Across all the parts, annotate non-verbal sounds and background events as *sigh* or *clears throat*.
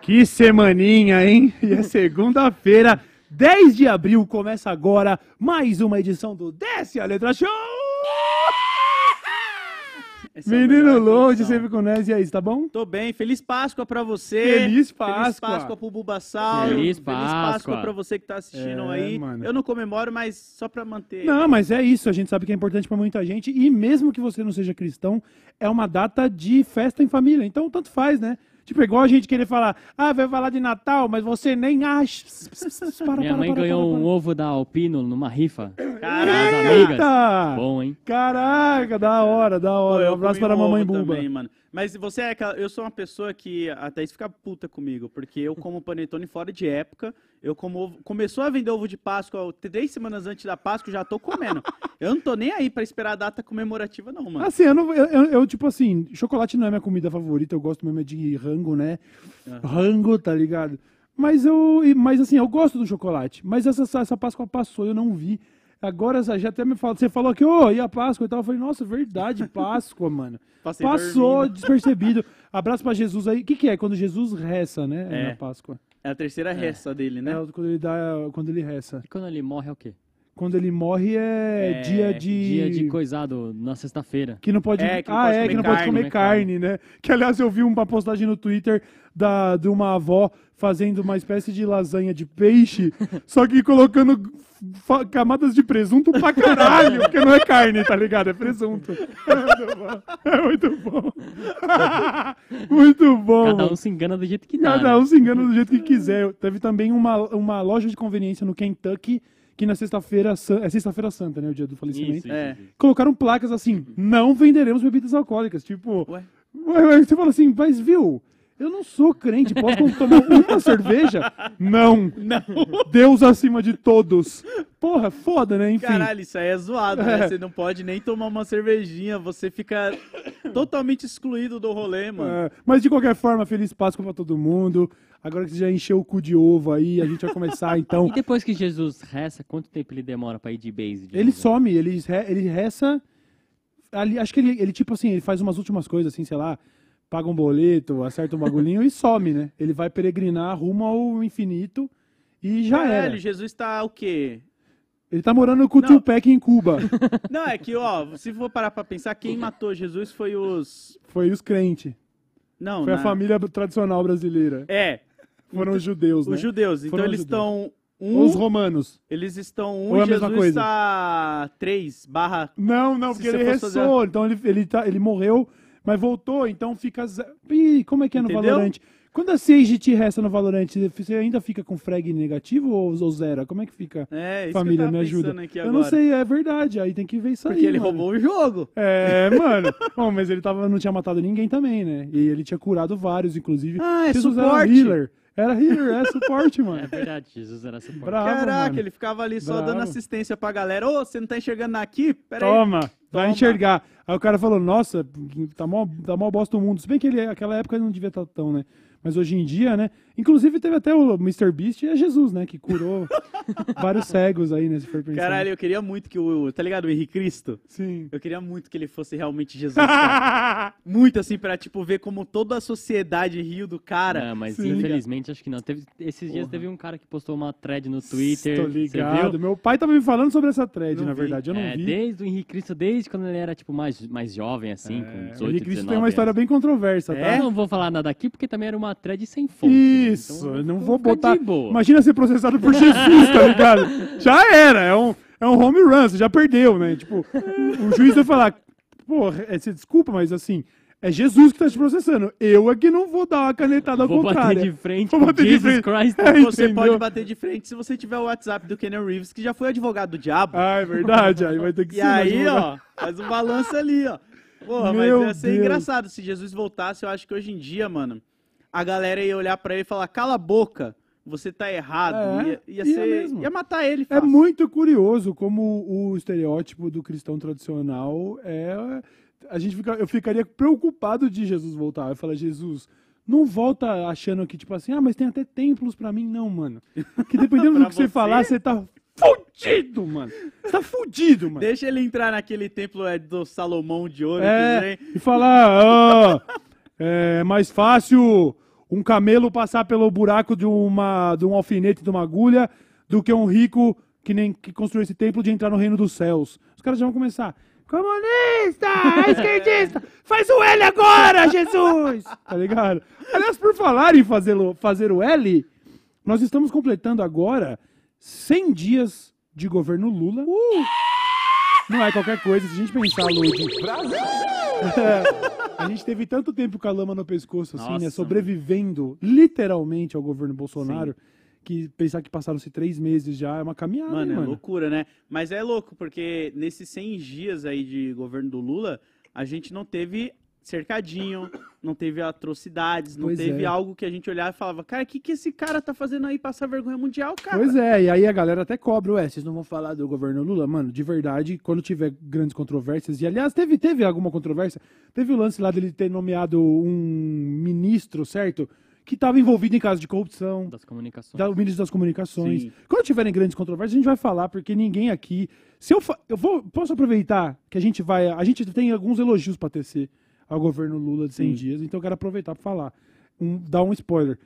Que semaninha, hein? *laughs* E é segunda-feira, 10 de abril, começa agora mais uma edição do Desce a Letra Show! Essa é Menino melhor longe, sempre com nós, e aí, tá bom? Tô bem. Feliz Páscoa pra você. Feliz Páscoa. Feliz Páscoa pro Bulbasauro. Feliz Feliz Páscoa Páscoa pra você que tá assistindo É, aí. mano. Eu não comemoro, mas só pra manter. Não, mas é isso, a gente sabe que é importante pra muita gente, e mesmo que você não seja cristão, é uma data de festa em família, então tanto faz, né? Tipo, é igual a gente querer falar, ah, vai falar de Natal, mas você nem acha. Para, Minha para, mãe para, ganhou para, um ovo da Alpino numa rifa. Caraca. Bom, hein? Caraca, da hora, da Pô, hora. Um eu abraço para a um mamãe Bumba. também, mano. Mas você é aquela... Eu sou uma pessoa que até isso fica puta comigo, porque eu como panetone fora de época, eu como. Começou a vender ovo de Páscoa três semanas antes da Páscoa, eu já tô comendo. eu não tô nem aí pra esperar a data comemorativa, não, mano. Assim, eu, não, eu, eu- tipo assim, chocolate não é minha comida favorita, eu gosto mesmo é de rango, né? Rango, tá ligado? Mas eu, mas assim, eu gosto do chocolate. Mas essa, essa Páscoa passou, eu não vi. Agora já até me fala, você falou que, ô, e a Páscoa e tal. Eu falei, nossa, verdade, *laughs* Páscoa, mano. Passei Passou dormindo. despercebido. Abraço pra Jesus aí. O que, que é? Quando Jesus reza, né? É. Na Páscoa. É a terceira resta dele, né? É quando ele dá. Quando ele reza. E quando ele morre é o quê? Quando ele morre é, É, dia de. Dia de coisado na sexta-feira. Que não pode. É, que não ah, pode é, comer que não pode carne, comer né, carne, né? Que aliás eu vi uma postagem no Twitter da, de uma avó fazendo uma espécie de lasanha de peixe, só que colocando camadas de presunto pra caralho, porque não é carne, tá ligado? É presunto. É *laughs* muito bom. É muito bom. *laughs* muito bom. Cada um se engana do jeito que dá. Cada né? um se engana do jeito que quiser. Teve também uma, uma loja de conveniência no Kentucky que na sexta-feira, é sexta-feira santa, né, o dia do falecimento. Isso, isso, É. Colocaram placas assim, não venderemos bebidas alcoólicas. Tipo, ué, você fala assim, mas viu, eu não sou crente, posso tomar uma cerveja? Não. Não. Deus acima de todos. Porra, foda, né? Enfim. Caralho, isso aí é zoado, né? É. Você não pode nem tomar uma cervejinha, você fica totalmente excluído do rolê, mano. É, mas de qualquer forma, feliz Páscoa pra todo mundo. Agora que você já encheu o cu de ovo aí, a gente vai começar então. *laughs* E depois que Jesus reza, quanto tempo ele demora pra ir de base? de Ele novo? some, ele, re- ele reza. Ali, acho que ele, ele, tipo assim, ele faz umas últimas coisas, assim, sei lá, paga um boleto, acerta um bagulhinho e some, né? Ele vai peregrinar rumo ao infinito e já Caralho, era. Jesus tá o quê? Ele tá morando com o. Tupac em Cuba. *laughs* Não, é que, ó, se for parar pra pensar, quem matou Jesus foi os. Foi os crentes. Não, Foi a na- família tradicional brasileira. É, Foram os judeus, né? os judeus. Então Foram os eles judeus. estão. Um, os romanos. eles estão um Ou é e a mesma Jesus coisa? tá três barra. Não, não, Se porque você ele fosse restou. Então ele, ele, tá, ele morreu, mas voltou, então fica. Ih, como é que é no Entendeu? Valorant? Quando a Sage te resta no Valorant, você ainda fica com frag negativo ou, ou zero? Como é que fica? É, isso Família, que eu me ajuda. eu não sei, é verdade. Aí tem que ver isso Porque aí. ele mano. roubou o jogo. É, mano. *laughs* Bom, mas ele tava, não tinha matado ninguém também, né? E ele tinha curado vários, inclusive. Ah, é suporte. Healer. Era healer, é suporte, É mano. verdade, Jesus era suporte. Bravo, Caraca, mano. ele ficava ali só Bravo. dando assistência pra galera. Ô, você não tá enxergando aqui? Pera aí. Toma, vai Toma. enxergar. Aí o cara falou, nossa, tá mó, tá mó bosta o mundo. Se bem que ele, naquela época ele não devia estar tão, né? Mas hoje em dia, né? Inclusive teve até o Mr. Beast e é Jesus, né? Que curou *laughs* vários cegos aí, né? Se for pensar. Caralho, eu queria muito que o. Tá ligado? O Henrique Cristo? Sim. Eu queria muito que ele fosse realmente Jesus. cara. *laughs* muito assim, pra, tipo, ver como toda a sociedade riu do cara. Não, mas Sim. infelizmente acho que não. Teve, esses dias Porra. teve um cara que postou uma thread no Twitter. Tô você ligado. viu? Meu pai tava me falando sobre essa thread, Não na vi. verdade. Eu não É, vi. Desde o Henrique Cristo, desde quando ele era tipo mais, mais jovem, assim, com É, 18, o Henrique Cristo 19 tem uma história anos. bem controversa, tá? É? Eu não vou falar nada aqui porque também era uma thread sem fonte. né? Isso, Então, não vou vou botar. de. Imagina ser processado por *laughs* Jesus, tá ligado? Já era, é um, é um home run, você já perdeu, né? Tipo, o juiz vai falar, pô, é, você desculpa, mas assim, é Jesus que tá te processando. Eu é que não vou dar uma canetada ao Vou bater contrário. de frente Vou bater de Jesus frente. Christ. É, Você entendeu? pode bater de frente se você tiver o WhatsApp do Kenan Reeves, que já foi advogado do diabo. Ah, é verdade, aí vai ter que e ser. mais aí, ó, faz um balanço ali, ó. Porra, Meu mas ia ser Deus. engraçado se Jesus voltasse. Eu acho que hoje em dia, mano, a galera ia olhar pra ele e falar: cala a boca, você tá errado. É, ia, ia ia ser. mesmo. Ia matar ele. É fácil. muito curioso como o estereótipo do cristão tradicional é. A gente fica, eu ficaria preocupado de Jesus voltar. Eu falar, Jesus, não volta achando que, tipo assim, ah, mas tem até templos pra mim. Não, mano. Que dependendo *laughs* do que você você? falar, você tá fudido, mano. Você tá fudido, mano. Deixa ele entrar naquele templo é, do Salomão de ouro. É, e falar, ah, é mais fácil um camelo passar pelo buraco de, uma, de um alfinete de uma agulha do que um rico que nem que construiu esse templo de entrar no reino dos céus. Os caras já vão começar. Comunista, esquerdista, faz o L agora, Jesus! Tá ligado? Aliás, por falar em fazer, o- fazer o L, nós estamos completando agora 100 dias de governo Lula. Não é qualquer coisa, se a gente pensar, Lud. É, a gente teve tanto tempo com a lama no pescoço, assim, né? Nossa, Sobrevivendo literalmente ao governo Bolsonaro, que pensar que passaram-se três meses já é uma caminhada, Mano, hein, é mano. loucura, né? Mas é louco, porque nesses 100 dias aí de governo do Lula, a gente não teve cercadinho, não teve atrocidades, não Pois teve é. algo que a gente olhava e falava, cara, o que, que esse cara tá fazendo aí passar vergonha mundial, cara? Pois é, e aí a galera até cobra, ué, vocês não vão falar do governo Lula? Mano, de verdade, quando tiver grandes controvérsias, e aliás, teve, teve alguma controvérsia, teve o lance lá dele ter nomeado um ministro, certo? Que estava envolvido em casos de corrupção, Das comunicações. da, o ministro das comunicações. Sim. Quando tiverem grandes controvérsias, a gente vai falar, porque ninguém aqui. Se eu, fa- eu vou, posso aproveitar que a gente vai. A gente tem alguns elogios para tecer ao governo Lula de 100 Sim. dias, então eu quero aproveitar para falar. Um, dar um spoiler.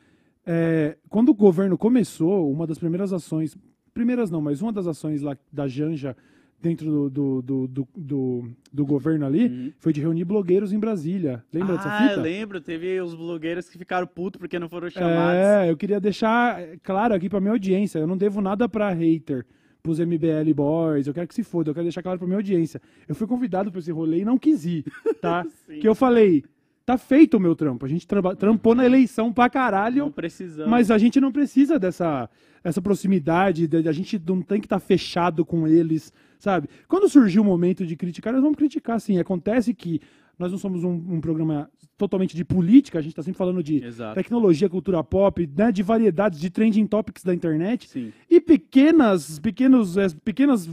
É, quando o governo começou, uma das primeiras ações. Primeiras não, mas uma das ações lá da Janja dentro do, do, do, do, do- governo ali Uhum. foi de reunir blogueiros em Brasília. Lembra dessa ah, fita? eu lembro, teve os blogueiros que ficaram putos porque não foram chamados. É, eu queria deixar claro aqui pra minha audiência, eu não devo nada pra hater, pros MBL boys, eu quero que se foda, eu quero deixar claro pra minha audiência. Eu fui convidado pra esse rolê e não quis ir, tá? *laughs* Que eu falei, tá feito o meu trampo, a gente traba- trampou na eleição pra caralho, mas a gente não precisa dessa essa proximidade, de- a gente não tem que estar fechado com eles, sabe? Quando surgiu o momento de criticar, nós vamos criticar sim. Acontece que nós não somos um, um programa totalmente de política, a gente está sempre falando de Exato. tecnologia, cultura pop, né, de variedades, de trending topics da internet Sim. e pequenas, pequenos, eh, pequenas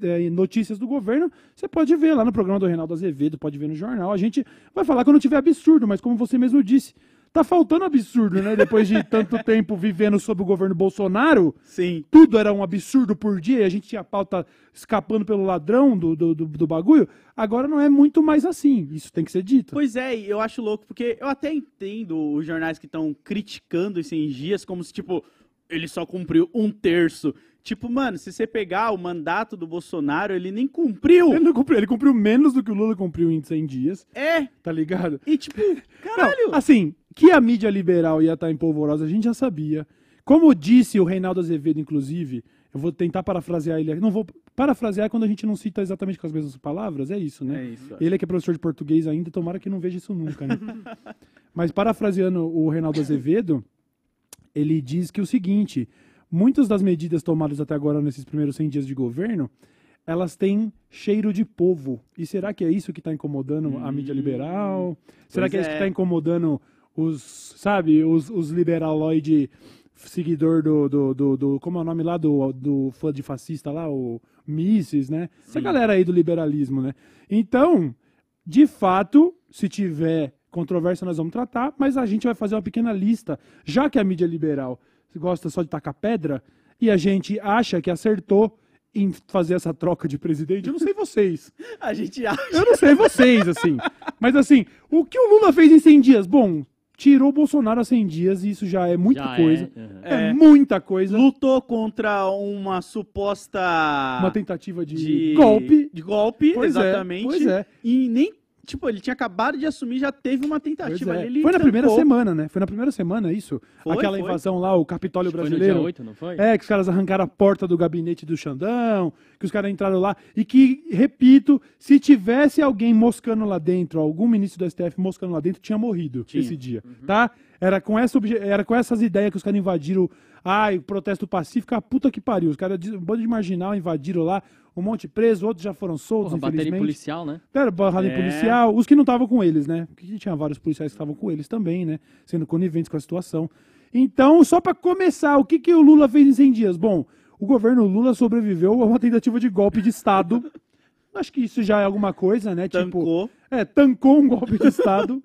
eh, notícias do governo, você pode ver lá no programa do Reinaldo Azevedo, pode ver no jornal. A gente vai falar quando tiver absurdo, mas como você mesmo disse, tá faltando absurdo, né? Depois de tanto *laughs* tempo vivendo sob o governo Bolsonaro, Sim. tudo era um absurdo por dia, e a gente tinha a pauta escapando pelo ladrão do, do, do, do bagulho. Agora não é muito mais assim. Isso tem que ser dito. Pois é, e eu acho louco, porque eu até entendo os jornais que estão criticando esses 100 dias como se, tipo, ele só cumpriu um terço. Tipo, mano, se você pegar o mandato do Bolsonaro, ele nem cumpriu. Ele, não cumpriu, ele cumpriu menos do que o Lula cumpriu em 100 dias, É, tá ligado? e tipo, caralho. Não, assim, que a mídia liberal ia estar em polvorosa, a gente já sabia. Como disse o Reinaldo Azevedo, inclusive, eu vou tentar parafrasear ele aqui. Não vou parafrasear quando a gente não cita exatamente com as mesmas palavras, é isso, né? É isso. Ele é que é professor de português ainda, tomara que não veja isso nunca, né? *laughs* Mas parafraseando o Reinaldo Azevedo, ele diz que o seguinte: muitas das medidas tomadas até agora nesses primeiros 100 dias de governo, elas têm cheiro de povo. E será que é isso que está incomodando a mídia liberal? Será que é isso é. que está incomodando os, sabe, os, os liberaloide seguidor do, do, do, do- como é o nome lá do, do fã de fascista lá, o Mises, né? Essa Sim. galera aí do liberalismo, né? Então, de fato, se tiver controvérsia, nós vamos tratar, mas a gente vai fazer uma pequena lista, já que a mídia liberal gosta só de tacar pedra, e a gente acha que acertou em fazer essa troca de presidente, eu não sei vocês. *laughs* A gente acha. Eu não sei vocês, assim. Mas assim, o que o Lula fez em 100 dias? Bom, tirou o Bolsonaro a 100 dias, e isso já é muita Já coisa. É, aham. É, É. muita coisa. Lutou contra uma suposta. Uma tentativa de, de golpe. De golpe, Pois é, exatamente. pois é. E nem. Tipo, ele tinha acabado de assumir, já teve uma tentativa é. ali. ele Foi na primeira tampou. semana, né? Foi na primeira semana isso? Foi, Aquela foi. invasão lá, o Capitólio Foi no dia Brasileiro. 8, não foi? É, que os caras arrancaram a porta do gabinete do Xandão, que os caras entraram lá. E que, repito, se tivesse alguém moscando lá dentro, algum ministro do STF moscando lá dentro, tinha morrido Tinha. esse dia. Tá? Era com, essa, obje- era com essas ideias que os caras invadiram. Ai, protesto pacífico, a puta que pariu. Os caras, um bando de marginal, invadiram lá, um monte preso, outros já foram soltos, Porra, bateria infelizmente. policial, né? Era barrada em É. policial, os que não estavam com eles, né? Porque tinha vários policiais que estavam com eles também, né? Sendo coniventes com a situação. Então, só pra começar, o que, que o Lula fez em 100 dias? Bom, o governo Lula sobreviveu a uma tentativa de golpe de Estado. *laughs* Acho que isso já é alguma coisa, né? Tipo, Tancou. é, tancou um golpe de Estado.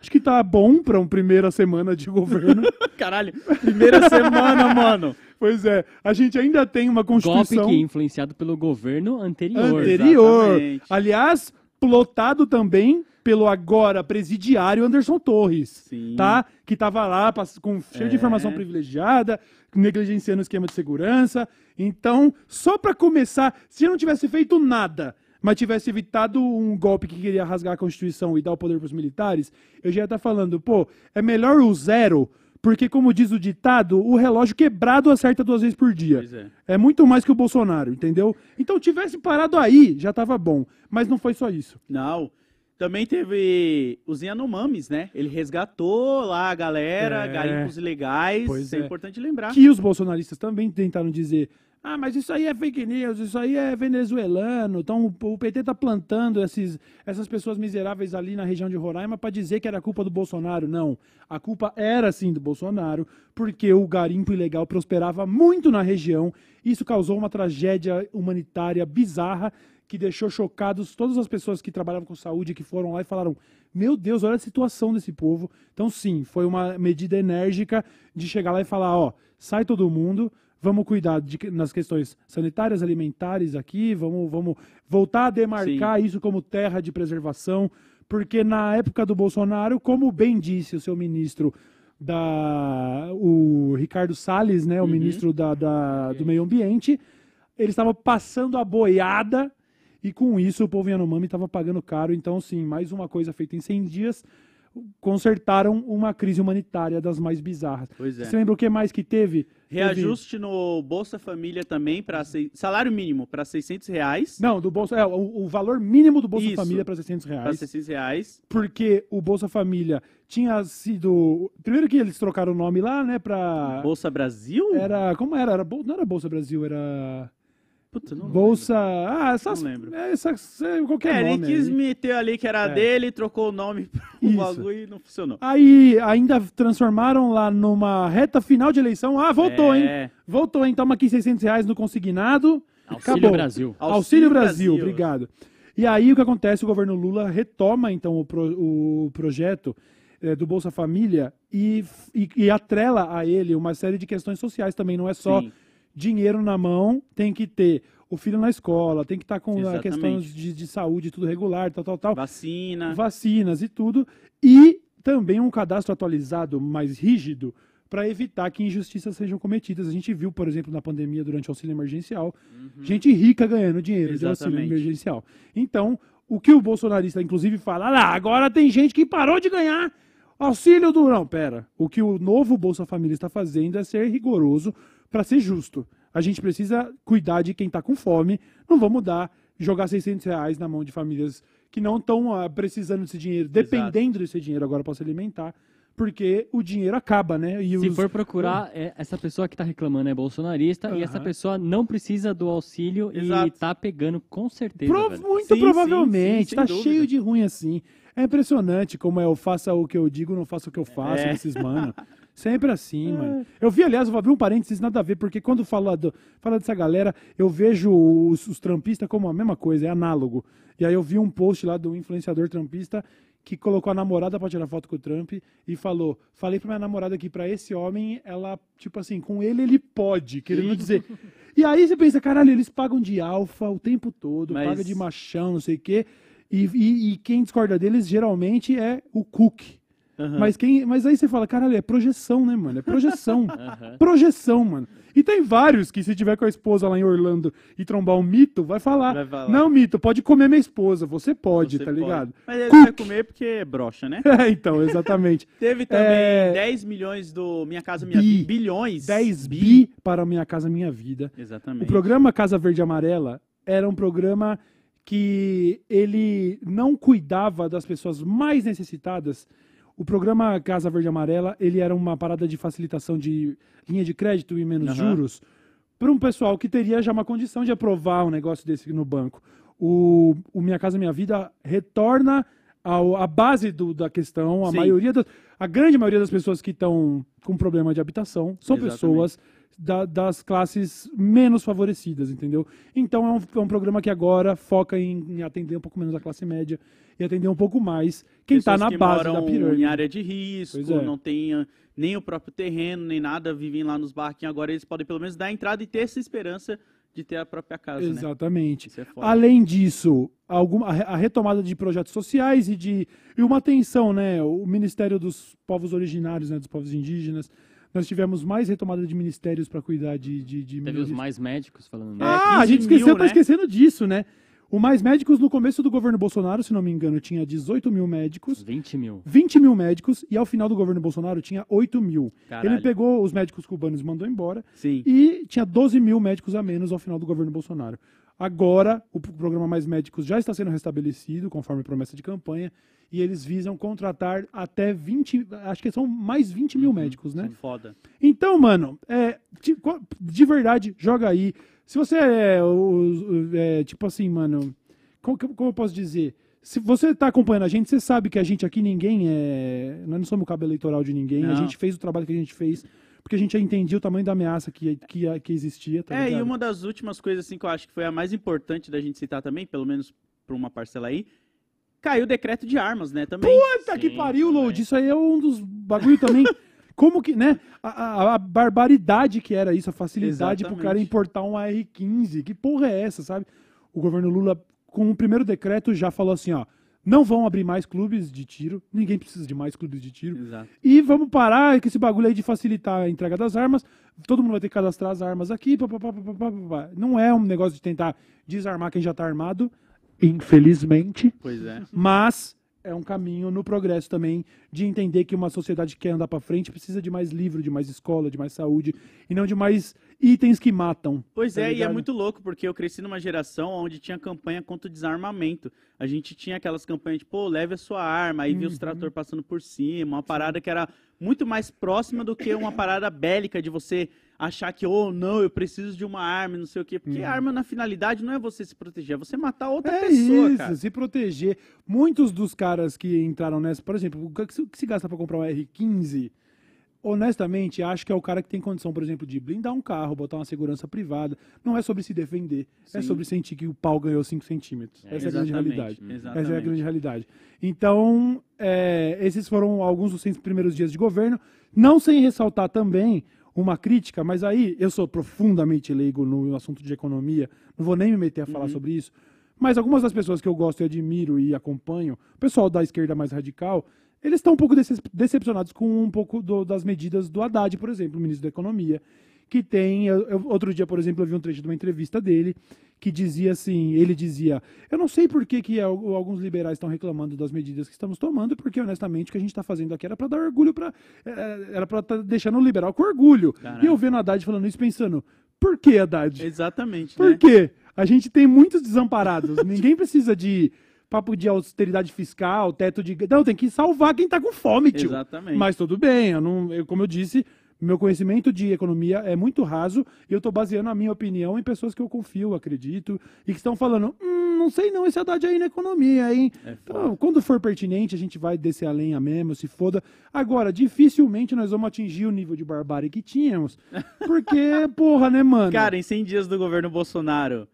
Acho que tá bom pra uma primeira semana de governo. *laughs* Caralho, primeira semana, mano. Pois é, a gente ainda tem uma Golpe Constituição que é influenciado pelo governo anterior. anterior. Exatamente. Aliás, plotado também pelo agora presidiário Anderson Torres. Sim. Tá? Que tava lá com cheio de É. informação privilegiada, negligenciando o esquema de segurança. Então, só pra começar, se eu não tivesse feito nada, mas tivesse evitado um golpe que queria rasgar a Constituição e dar o poder pros militares, eu já ia estar falando, pô, é melhor o zero, porque como diz o ditado, o relógio quebrado acerta duas vezes por dia. Pois é. É muito mais que o Bolsonaro, entendeu? Então tivesse parado aí, já tava bom. Mas não foi só isso. Não. Também teve os Yanomamis, né? Ele resgatou lá a galera, É. garimpos ilegais. Pois Isso é, é. importante lembrar. Que os bolsonaristas também tentaram dizer: ah, mas isso aí é fake news, isso aí é venezuelano. Então o PT tá plantando esses, essas pessoas miseráveis ali na região de Roraima para dizer que era culpa do Bolsonaro. Não. A culpa era sim do Bolsonaro, porque o garimpo ilegal prosperava muito na região. Isso causou uma tragédia humanitária bizarra que deixou chocados todas as pessoas que trabalhavam com saúde que foram lá e falaram: Meu Deus, olha a situação desse povo. Então, sim, foi uma medida enérgica de chegar lá e falar: Ó, sai todo mundo, vamos cuidar de, nas questões sanitárias, alimentares aqui, vamos, vamos voltar a demarcar isso como terra de preservação, porque na época do Bolsonaro, como bem disse o seu ministro. Da, o Ricardo Salles, né, o Uhum. ministro da, da- do Meio Ambiente, ele estava passando a boiada e com isso o povo Yanomami estava pagando caro. Então, sim, mais uma coisa feita em 100 dias, consertaram uma crise humanitária das mais bizarras. Pois é. Você lembra o que mais que teve? Reajuste no Bolsa Família também para salário mínimo para 600 reais. Teve- Não, do Bolsa, é, o, o valor mínimo do Bolsa Isso. Família para 600 Para reais. 600 reais. Porque o Bolsa Família tinha sido. Primeiro que eles trocaram o nome lá, né? Pra. Bolsa Brasil? Era. Como era? era Bol- não era Bolsa Brasil, era. Puta, não Bolsa. Ah, essas. Não lembro. é, Essas, é, qualquer É, ele nome. quis aí. meter ali que era É. dele, trocou o nome pro Isso. bagulho e não funcionou. Aí ainda transformaram lá numa reta final de eleição. Ah, voltou, hein? É. Voltou, hein? Toma aqui 600 reais no consignado. Auxílio Acabou. Brasil. Auxílio, Auxílio Brasil, Brasil. obrigado. E aí o que acontece? O governo Lula retoma então o, pro- o projeto eh, do Bolsa Família e, e, e atrela a ele uma série de questões sociais também. Não é só Sim. Dinheiro na mão, tem que ter o filho na escola, tem que estar com a Exatamente. questão de, de saúde, tudo regular, tal, tal, tal Vacina. vacinas e tudo, e também um cadastro atualizado mais rígido para evitar que injustiças sejam cometidas. A gente viu, por exemplo, na pandemia durante o auxílio emergencial, gente rica ganhando dinheiro de auxílio Uhum. Exatamente. emergencial. Então, o que o bolsonarista inclusive fala, ah, agora tem gente que parou de ganhar auxílio do não, pera. O que o novo Bolsa Família está fazendo é ser rigoroso para ser justo. A gente precisa cuidar de quem está com fome. Não vamos dar jogar 600 reais na mão de famílias que não estão precisando desse dinheiro, dependendo desse dinheiro agora para se alimentar, porque o dinheiro acaba, né? E Se os- for procurar, é, essa pessoa que tá reclamando é bolsonarista e essa pessoa não precisa do auxílio Exato. e tá pegando com certeza. Pro- muito Sim, provavelmente. tá sem cheio de ruim assim. É impressionante como é eu faça o que eu digo, não faço o que eu faço É. desses mano. *laughs* Sempre assim, mano. Eu vi, aliás, vou abrir um parênteses, nada a ver, porque quando fala, do, fala dessa galera, eu vejo os, os trampistas como a mesma coisa, é análogo. E aí eu vi um post lá do influenciador trampista que colocou a namorada pra tirar foto com o Trump e falou: Falei pra minha namorada que pra esse homem, ela, tipo assim, com ele ele pode, querendo dizer. E aí você pensa, caralho, eles pagam de alfa o tempo todo, Mas- paga de machão, não sei o quê. E, e- e quem discorda deles geralmente é o Cook. Aham. Mas, quem, mas aí você fala, caralho, é projeção, né, mano? É projeção. *laughs* Aham. projeção, mano. E tem vários que, se tiver com a esposa lá em Orlando e trombar um mito, vai falar. Vai falar. Não, mito, pode comer minha esposa. Você pode, Você tá pode. ligado? Mas ele Cook. vai comer porque é broxa, né? *laughs* É, então, exatamente. *laughs* Teve também É. 10 milhões do Minha Casa Minha Bi. Vida. Bilhões. 10 bi para Minha Casa Minha Vida. Exatamente. O programa Casa Verde Amarela era um programa que ele não cuidava das pessoas mais necessitadas. O programa Casa Verde Amarela, ele era uma parada de facilitação de linha de crédito e menos Aham. juros para um pessoal que teria já uma condição de aprovar um negócio desse no banco. O, o Minha Casa Minha Vida retorna a, a base do- da questão, a Sim. maioria das, a grande maioria das pessoas que estão com problema de habitação são Exatamente. pessoas da- das classes menos favorecidas, entendeu? Então é um, é um programa que agora foca em, em atender um pouco menos a classe média e atender um pouco mais quem está na que base da pirâmide. em área de risco, é. não tem ah, nem o próprio terreno, nem nada, vivem lá nos barquinhos. Agora eles podem pelo menos dar entrada e ter essa esperança de ter a própria casa, né? Exatamente. Isso é. Além disso, alguma, a retomada de projetos sociais e de e uma atenção, né? O Ministério dos Povos Originários, né? Dos povos indígenas. Nós tivemos mais retomada de ministérios para cuidar de, de, de Teve os mais médicos falando. É, Ah, a 15 gente esqueceu, mil, tá né? esquecendo disso, né? O Mais Médicos no começo do governo Bolsonaro, se não me engano, tinha 18 mil médicos, 20 mil. 20 mil médicos, e ao final do governo Bolsonaro tinha 8 mil. Caralho. Ele pegou os médicos cubanos e mandou embora, Sim. e tinha 12 mil médicos a menos ao final do governo Bolsonaro. Agora, o programa Mais Médicos já está sendo restabelecido, conforme promessa de campanha, e eles visam contratar até 20, acho que são mais 20 mil médicos, né? Foda. Então, mano, é, de, verdade, joga aí. Se você é, é, tipo assim, mano, como, como eu posso dizer? Se você tá acompanhando a gente, você sabe que a gente aqui ninguém é. Nós não somos o cabo eleitoral de ninguém. A Não. gente fez o trabalho que a gente fez porque a gente já entendia o tamanho da ameaça que, que, que existia. Tá é, e ligado? uma das últimas coisas assim que eu acho que foi a mais importante da gente citar também, pelo menos por uma parcela aí, caiu o decreto de armas, né, também. Puta que Sim, pariu, também. Load. Isso aí é um dos bagulho também. *laughs* Como que, né? A, a- a barbaridade que era isso, a facilidade pro cara Exatamente. importar um AR-15. Que porra é essa, sabe? O governo Lula, com o primeiro decreto, já falou assim: ó, não vão abrir mais clubes de tiro. Ninguém precisa de mais clubes de tiro. Exato. E vamos parar com esse bagulho aí de facilitar a entrega das armas. Todo mundo vai ter que cadastrar as armas aqui. pá, pá, pá. Não é um negócio de tentar desarmar quem já tá armado. Infelizmente. Pois é. Mas é um caminho no progresso também de entender que uma sociedade que quer andar pra frente precisa de mais livro, de mais escola, de mais saúde e não de mais itens que matam. Pois tá é, e é ligado? muito louco, porque eu cresci numa geração onde tinha campanha contra o desarmamento. A gente tinha aquelas campanhas de, pô, leve a sua arma, aí Uhum. via os trator passando por cima, uma parada que era muito mais próxima do que uma parada bélica de você achar que, oh, não, eu preciso de uma arma, não sei o quê. Porque a arma, na finalidade, não é você se proteger, é você matar outra Uhum. É pessoa, isso, cara. se proteger. Muitos dos caras que entraram nessa, por exemplo, o que se- gasta pra comprar um R15, honestamente, acho que é o cara que tem condição, por exemplo, de blindar um carro, botar uma segurança privada. Não é sobre se defender, é Sim. sobre sentir que o pau ganhou 5 centímetros. É, Essa é a grande Exatamente, realidade. Essa é a Exatamente. grande realidade. Então, é, esses foram alguns dos 100 primeiros dias de governo. Não sem ressaltar também uma crítica, mas aí eu sou profundamente leigo no assunto de economia, não vou nem me meter a falar sobre isso. Mas algumas das pessoas que eu gosto e admiro e acompanho, o pessoal da esquerda mais radical, eles estão um pouco decep- decepcionados com um pouco do- das medidas do Haddad, por exemplo, o ministro da Economia, que tem. eu- eu- outro dia, por exemplo, eu vi um trecho de uma entrevista dele que dizia assim: ele dizia, eu não sei por que, que al- alguns liberais estão reclamando das medidas que estamos tomando, porque honestamente o que a gente está fazendo aqui era para dar orgulho para. Era para estar deixando o liberal com orgulho. Caraca. E eu vendo Haddad falando isso pensando, por que Haddad? Exatamente, Por né? quê? A gente tem muitos desamparados. Ninguém precisa de papo de austeridade fiscal, teto de. Não, tem que salvar quem tá com fome, tio. Exatamente. Mas tudo bem, eu não, eu, como eu disse, meu conhecimento de economia é muito raso e eu tô baseando a minha opinião em pessoas que eu confio, acredito, e que estão falando, hum, não sei não esse Haddad aí na economia, hein? É. Então, quando for pertinente, a gente vai descer a lenha mesmo, se foda. Agora, dificilmente nós vamos atingir o nível de barbárie que tínhamos, porque, *laughs* porra, né, mano? Cara, em 100 dias do governo Bolsonaro,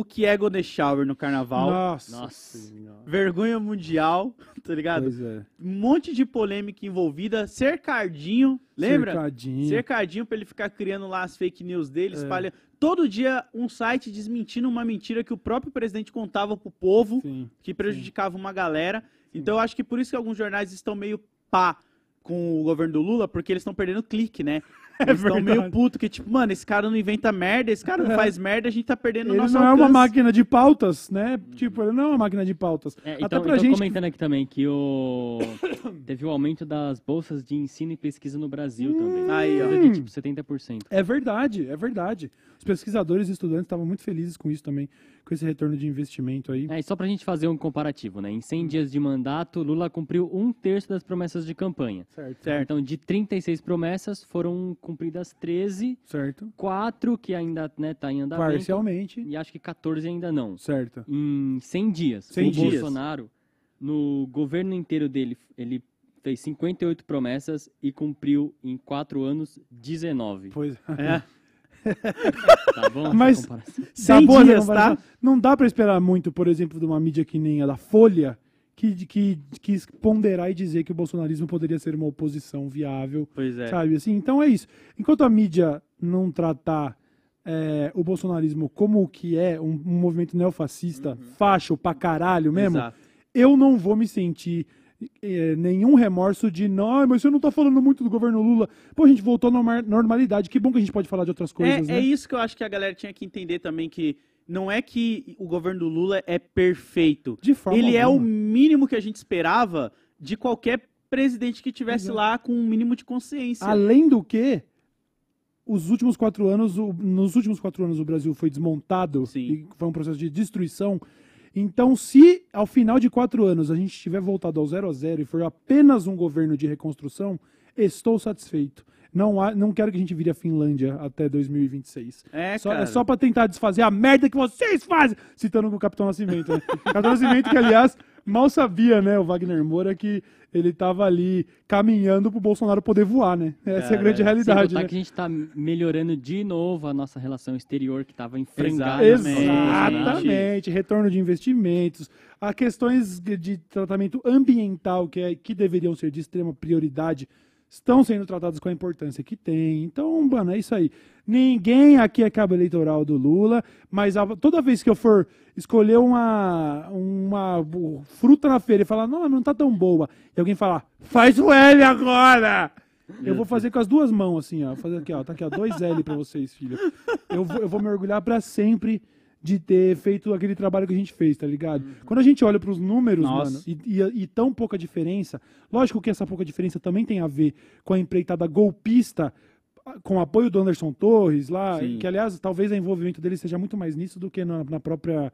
o que é Golden Shower no carnaval? Nossa. Nossa. Senhora. Vergonha mundial, *laughs* tá ligado? Pois é. Um monte de polêmica envolvida, cercadinho, lembra? Cercadinho. Cercadinho pra ele ficar criando lá as fake news dele, É. espalha todo dia um site desmentindo uma mentira que o próprio presidente contava pro povo, Sim. que prejudicava uma galera. Então eu acho que por isso que alguns jornais estão meio pá com o governo do Lula, porque eles estão perdendo clique, né? *laughs* Eles estão É verdade. meio puto, que tipo, mano, esse cara não inventa merda, esse cara não É. faz merda, a gente tá perdendo o Ele nosso não é uma alcance. máquina de pautas, né? Tipo, ele não é uma máquina de pautas. É, Até então, pra então gente. comentando aqui também que o *coughs* teve o aumento das bolsas de ensino e pesquisa no Brasil também. Aí, ó. De tipo 70%. É verdade, é verdade. Os pesquisadores e estudantes estavam muito felizes com isso também, com esse retorno de investimento aí. É, e só pra gente fazer um comparativo, né? Em 100 dias de mandato, Lula cumpriu um terço das promessas de campanha. Certo. Certo. Então, de 36 promessas, foram cumpridas 13, Certo. 4 que ainda né, tá em andamento, Parcialmente. e acho que 14 ainda não. Certo. Em 100 dias. 100 o dias. Bolsonaro No governo inteiro dele, ele fez 58 promessas e cumpriu em 4 anos 19. Pois É. Tá bom? Mas-? Tá 100 boa essa dias, tá? Não dá pra esperar muito, por exemplo, de uma mídia que nem a da Folha, que, que quis ponderar e dizer que o bolsonarismo poderia ser uma oposição viável, Pois é. sabe? Assim, então é isso. Enquanto a mídia não tratar é, o bolsonarismo como o que é, um, um movimento neofascista, facho pra caralho mesmo, Exato. eu não vou me sentir nenhum remorso de não, mas você não tá falando muito do governo Lula. Pô, a gente voltou à norma- normalidade. Que bom que a gente pode falar de outras coisas, é, né? é isso que eu acho que a galera tinha que entender também, que não é que o governo do Lula é perfeito. De forma Ele é o alguma. mínimo que a gente esperava de qualquer presidente que tivesse Exato. lá com um mínimo de consciência. Além do que, os últimos quatro anos, o- nos últimos quatro anos o Brasil foi desmontado Sim. e foi um processo de destruição. Então, se ao final de quatro anos a gente tiver voltado ao zero a zero e for apenas um governo de reconstrução, estou satisfeito. Não, há, não quero que a gente vire a Finlândia até 2026. É, Só, cara. é só pra tentar desfazer a merda que vocês fazem! Citando o Capitão Nascimento, né? *laughs* Capitão Nascimento, que aliás, mal sabia, né, o Wagner Moura, que ele tava ali caminhando pro Bolsonaro poder voar, né? Essa é a Cara, grande realidade, né? que a gente tá melhorando de novo a nossa relação exterior, que tava enfrangada. Exatamente. Exatamente, retorno de investimentos, há questões de, de tratamento ambiental que, é, que deveriam ser de extrema prioridade estão sendo tratadas com a importância que tem. Então, mano, é isso aí. Ninguém aqui é cabo eleitoral do Lula, mas a- toda vez que eu for escolher uma, uma fruta na feira e falar, não, não tá tão boa, e alguém falar, faz o L agora! Eu vou fazer com as duas mãos, assim, ó. Fazer aqui, ó. Tá aqui, ó. Dois L pra vocês, filho. Eu vou, eu vou me orgulhar pra sempre de ter feito aquele trabalho que a gente fez, tá ligado? Quando a gente olha pros números, Nossa. mano, e, e- e tão pouca diferença, lógico que essa pouca diferença também tem a ver com a empreitada golpista, com o apoio do Anderson Torres lá, Sim. que aliás, talvez o envolvimento dele seja muito mais nisso do que na, na própria.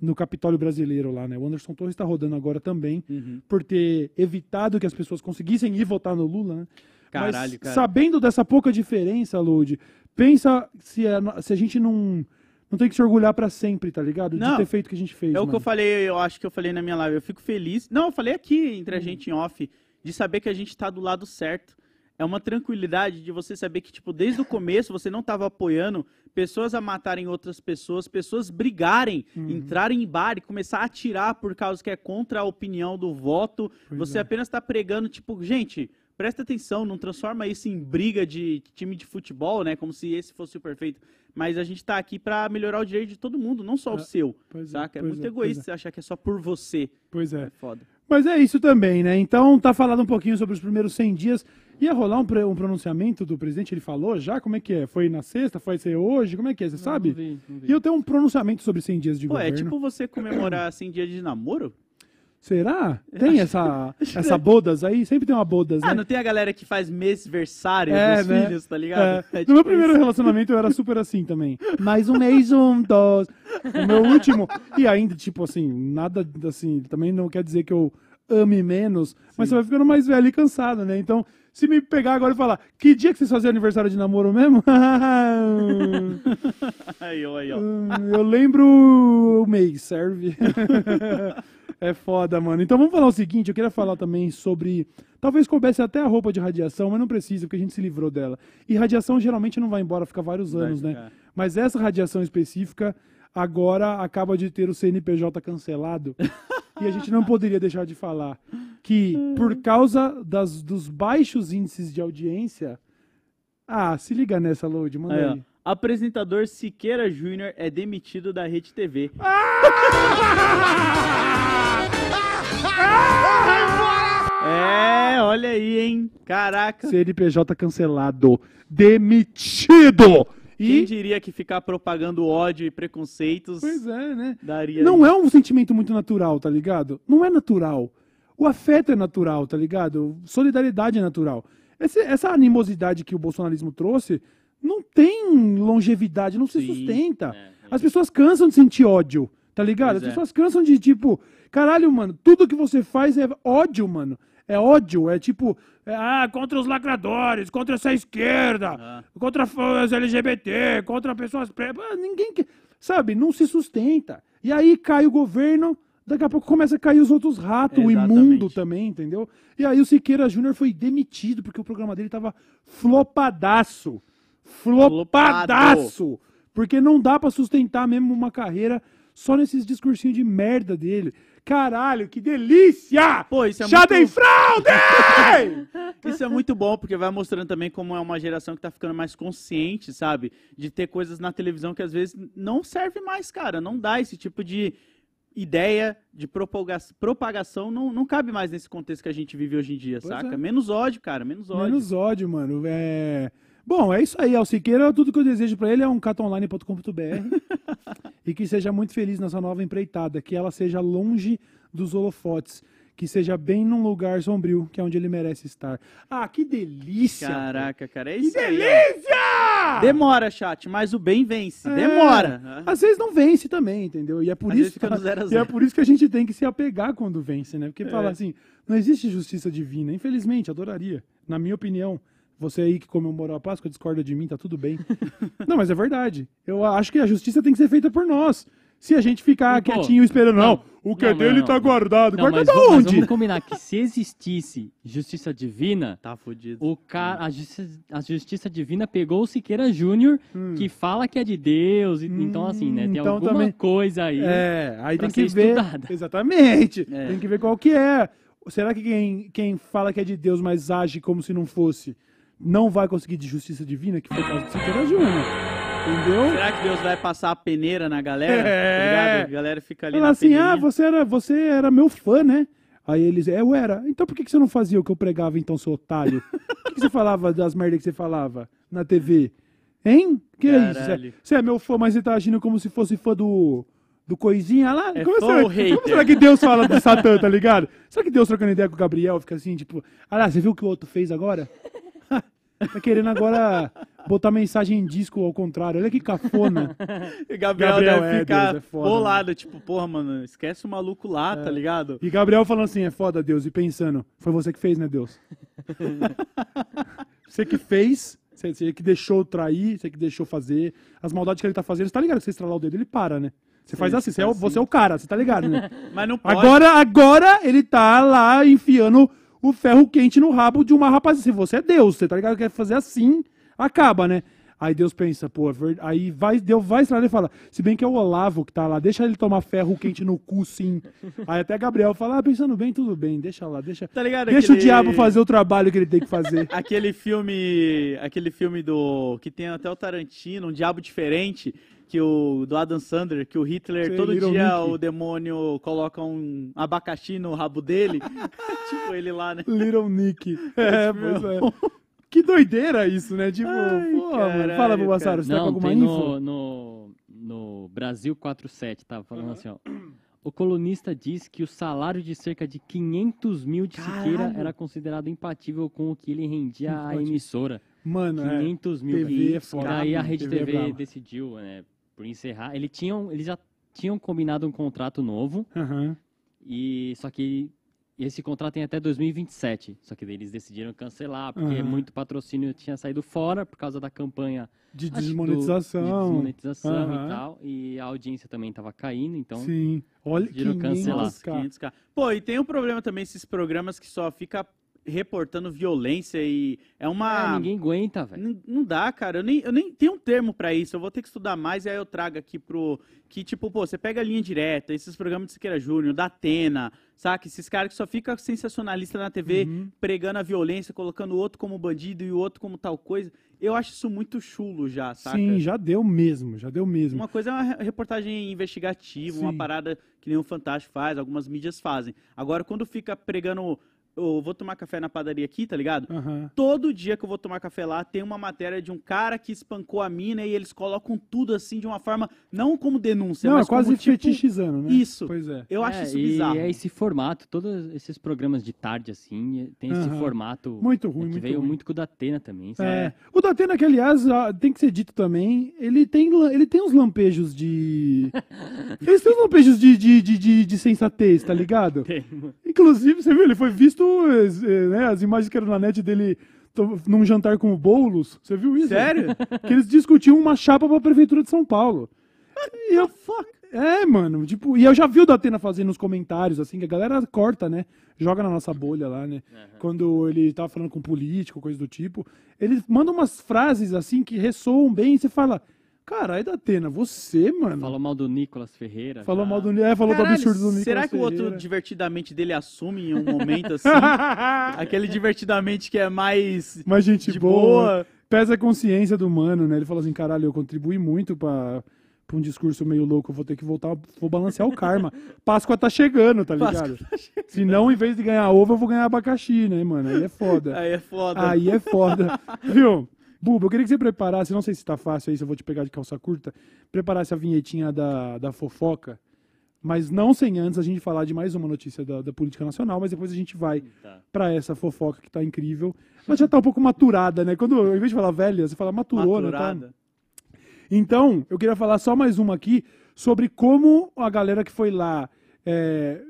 No Capitólio brasileiro lá, né? O Anderson Torres tá rodando agora também, Uhum. por ter evitado que as pessoas conseguissem ir votar no Lula, né? Caralho, Mas, cara. sabendo dessa pouca diferença, Lud, pensa se a, se a gente não, não tem que se orgulhar pra sempre, tá ligado? Não. De ter feito o que a gente fez. É o que eu falei, eu acho que eu falei na minha live. Eu fico feliz. Não, eu falei aqui entre a gente em off, de saber que a gente tá do lado certo. É uma tranquilidade de você saber que, tipo, desde o começo você não tava apoiando pessoas a matarem outras pessoas, pessoas brigarem, Uhum. entrarem em bar e começar a atirar por causa que é contra a opinião do voto. Pois você é. apenas tá pregando, tipo, gente, presta atenção, não transforma isso em briga de time de futebol, né? Como se esse fosse o perfeito. Mas a gente tá aqui pra melhorar o direito de todo mundo, não só o É, seu. pois é, Saca? É, pois muito é, egoísta você achar que é só por você. Pois é. É foda. Mas é isso também, né? Então, tá falando um pouquinho sobre os primeiros 100 dias. Ia rolar um, um pronunciamento do presidente? Ele falou já? Como é que é? Foi na sexta? Foi ser hoje? Como é que é? Você sabe? Não vi, não vi. E eu tenho um pronunciamento sobre 100 dias de Pô, é governo. tipo você comemorar 100 dias de namoro? Será? Tem essa, essa bodas aí? Sempre tem uma bodas, né? Ah, não tem a galera que faz mês-versário É, dos né? filhos, tá ligado? É. É no tipo meu primeiro isso. relacionamento eu era super assim também. Mais um mês juntos. O meu último. E ainda, tipo assim, nada assim. Também não quer dizer que eu ame menos, mas você vai ficando mais velho e cansado, né? Então, se me pegar agora e falar, que dia que vocês faziam aniversário de namoro mesmo? *laughs* Aí, ó, aí, ó. Hum, eu lembro o mês, serve. *laughs* é foda, mano. Então vamos falar o seguinte, eu queria falar também sobre. Talvez coubesse até a roupa de radiação, mas não precisa, porque a gente se livrou dela. E radiação geralmente não vai embora, fica vários Vai anos, né? ficar. Mas essa radiação específica agora acaba de ter o CNPJ cancelado. *laughs* e a gente não poderia deixar de falar que, por causa das, dos baixos índices de audiência. Ah, se liga nessa, Load, manda Aí, aí. Apresentador Siqueira Júnior é demitido da Rede TV. *laughs* É, olha aí, hein? Caraca. CNPJ cancelado. Demitido! Quem E. diria que ficar propagando ódio e preconceitos Pois é, né? daria. Não é um sentimento muito natural, tá ligado? Não é natural. O afeto é natural, tá ligado? Solidariedade é natural. Esse- essa animosidade que o bolsonarismo trouxe não tem longevidade, não se Sim. sustenta. É, As pessoas cansam de sentir ódio, tá ligado? Pois As é. pessoas cansam de, tipo, caralho, mano, tudo que você faz é ódio, mano. É ódio, é tipo, é, ah, contra os lacradores, contra essa esquerda, Ah. contra os LGBT, contra pessoas pretas. Ah, Ninguém quer, sabe, não se sustenta. E aí cai o governo, daqui a pouco começa a cair os outros ratos, o imundo também, entendeu? E aí o Siqueira Júnior foi demitido porque o programa dele tava flopadaço. Flopadaço! Porque não dá pra sustentar mesmo uma carreira só nesses discursinhos de merda dele. Caralho, que delícia! Pô, isso é Chá muito- de fraude! *laughs* Isso é muito bom, porque vai mostrando também como é uma geração que tá ficando mais consciente, sabe? De ter coisas na televisão que às vezes não serve mais, cara. Não dá esse tipo de ideia de propaga- propagação, não, não cabe mais nesse contexto que a gente vive hoje em dia, Pois saca? é. Menos ódio, cara, menos ódio. Menos ódio, mano. É... Bom, é isso aí. Ao Siqueira, tudo que eu desejo pra ele é um catonline.com.br *laughs* e que seja muito feliz nessa nova empreitada, que ela seja longe dos holofotes, que seja bem num lugar sombrio, que é onde ele merece estar. Ah, que delícia! Caraca, cara, é Que isso aí. ó. delícia! Demora, chat, mas o bem vence. É. Demora. Às vezes não vence também, entendeu? E é por Às isso fica no zero a e é zero. por isso que a gente tem que se apegar quando vence, né? Porque É. fala assim, não existe justiça divina. Infelizmente, adoraria. Na minha opinião. Você aí que comemorou a Páscoa discorda de mim, tá tudo bem. *laughs* não, mas é verdade. Eu acho que a justiça tem que ser feita por nós. Se a gente ficar pô, quietinho esperando, não, o que é não, dele não, tá não. guardado. Não, Guardado mas, vamos- mas vamos combinar que se existisse justiça divina, Tá fudido. o cara, a, justiça, a justiça divina pegou o Siqueira Júnior, que fala que é de Deus. e- então, assim, né? Tem Hum. então alguma também- coisa aí. É, aí pra tem que ser ver. estudada. Exatamente. *laughs* É. Tem que ver qual que é. Será que quem, quem fala que é de Deus, mas age como se não fosse, não vai conseguir de justiça divina? Que foi o caso do Siqueira Júnior. Entendeu? Será que Deus vai passar a peneira na galera? É. Tá? A galera fica ali na assim, peneirinha. ah, você era, você era meu fã, né? Aí eles, é, eu era. Então por que que você não fazia o que eu pregava, então, seu otário? Por que que você falava das merdas que você falava na TV? Hein? Que é isso? Você- Caralho. Você é meu fã, mas você tá agindo como se fosse fã do, do coisinha lá? É como, será, como será que Deus fala do Satã, tá ligado? Será que Deus trocando ideia com o Gabriel fica assim, tipo, ah lá, você viu o que o outro fez agora? Tá querendo agora botar mensagem em disco ao contrário. Olha que cafona. *laughs* E Gabriel, Gabriel, deve é, ficar Deus, é foda, bolado, tipo, porra, mano, esquece o maluco lá, tá ligado? E Gabriel falando assim, é foda, Deus, e pensando, foi você que fez, né, Deus? *laughs* você que fez, você, que deixou trair, você que deixou fazer. As maldades que ele tá fazendo, você tá ligado que você estralar o dedo, ele para, né? Você faz Sim, assim, você é, o, assim. você é o cara, você tá ligado, né? *laughs* Mas não pode. Agora, agora ele tá lá enfiando o ferro quente no rabo de uma rapaziada. Se você é Deus, você tá ligado? Quer fazer assim, acaba, né? Aí Deus pensa, pô, é aí vai, Deus vai estralar e fala, se bem que é o Olavo que tá lá, deixa ele tomar ferro quente no cu, sim. Aí até Gabriel fala, ah, pensando bem, tudo bem, deixa lá, deixa, Tá ligado? deixa o Aquele- diabo fazer o trabalho que ele tem que fazer. *laughs* Aquele filme. Aquele filme do. Que tem até o Tarantino, um diabo diferente. Que o do Adam Sandler, que o Hitler, Sei, todo Little dia Nicky. o demônio coloca um abacaxi no rabo dele. *laughs* tipo ele lá, né? Little Nick. *laughs* É, pois é. *laughs* Que doideira isso, né? Tipo, Ai, pô, mano, caralho, fala pro Bassaro, cara. você tá com Não, alguma tem info? no, no, no Brasil 47, tava falando assim, ó. O colunista diz que o salário de cerca de 500 mil de Siqueira Caralho. era considerado impatível com o que ele rendia à emissora. Mano, é. 500 mil. TV E é foda. Daí a Mano, Rede TV é TV, decidiu, né, por encerrar. Eles, tinham, eles já tinham combinado um contrato novo, Aham. e só que esse contrato tem até 2027. Só que daí eles decidiram cancelar, porque Aham. muito patrocínio tinha saído fora por causa da campanha De que do- desmonetização. de desmonetização Aham. e tal. E a audiência também estava caindo, então. Sim. Olha, decidiram 500 cancelar. Nossa, cara. 500k. Pô, e tem um problema também, esses programas que só fica reportando violência e é uma... É, ninguém aguenta, velho. Não, não dá, cara. Eu nem, eu nem tenho um termo pra isso. Eu vou ter que estudar mais e aí eu trago aqui pro. Que, tipo, pô, você pega a linha direta, esses programas de Siqueira Júnior, da Atena, saca? Esses caras que só ficam sensacionalista na TV, Uhum. pregando a violência, colocando o outro como bandido e o outro como tal coisa. Eu acho isso muito chulo já, saca? Sim, já deu mesmo, já deu mesmo. Uma coisa é uma re- reportagem investigativa, uma Sim. parada que nem o Fantástico faz, algumas mídias fazem. Agora, quando fica pregando. Eu vou tomar café na padaria aqui, tá ligado? Aham. Todo dia que eu vou tomar café lá, tem uma matéria de um cara que espancou a mina e eles colocam tudo assim de uma forma, não como denúncia, Não, é mas quase como, tipo, fetichizando, né? Isso. Pois é. Eu acho É, isso e bizarro. é esse formato, todos esses programas de tarde, assim, é- tem esse Aham. formato. Muito ruim, é que muito veio ruim. muito com o da Atena também, sabe? É. O Datena, que aliás, ah, tem que ser dito também, ele tem, ele tem uns lampejos de. *laughs* Eles têm uns lampejos de, de, de, de, de sensatez, tá ligado? Tem, mano. Inclusive, você viu, ele foi visto, eh, né, as imagens que eram na net dele num jantar com o Boulos. Você viu isso? Sério? Que eles discutiam uma chapa pra prefeitura de São Paulo. E eu, É, mano, tipo, e eu já vi o Datena fazendo nos comentários, assim, que a galera corta, né? Joga na nossa bolha lá, né? Quando ele tava falando com político, coisa do tipo. Ele manda umas frases, assim, que ressoam bem, e você fala, caralho, Datena, você, mano. Falou mal do Nicolas Ferreira. Falou já. mal do. É, falou do Caralho, absurdo do Nicolas Será que o outro Ferreira. divertidamente dele assume em um momento *laughs* assim? Aquele divertidamente que é mais Mas gente de boa. boa. Pesa a consciência do mano, né? Ele fala assim, caralho, eu contribuí muito pra, pra um discurso meio louco, eu vou ter que voltar, vou balancear o karma. *laughs* Páscoa tá chegando, tá Páscoa ligado? Se não, em vez de ganhar ovo, eu vou ganhar abacaxi, né, mano? Aí é foda. Aí é foda. Aí é foda. Viu? Buba, eu queria que você preparasse, não sei se tá fácil aí, se eu vou te pegar de calça curta, preparasse a vinhetinha da, da fofoca, mas não sem antes a gente falar de mais uma notícia da, da política nacional, mas depois a gente vai Tá. pra essa fofoca que tá incrível. Mas já tá um pouco maturada, né? Quando, ao invés de falar velha, você fala maturou, né? Tá? Maturada. Então, eu queria falar só mais uma aqui sobre como a galera que foi lá é,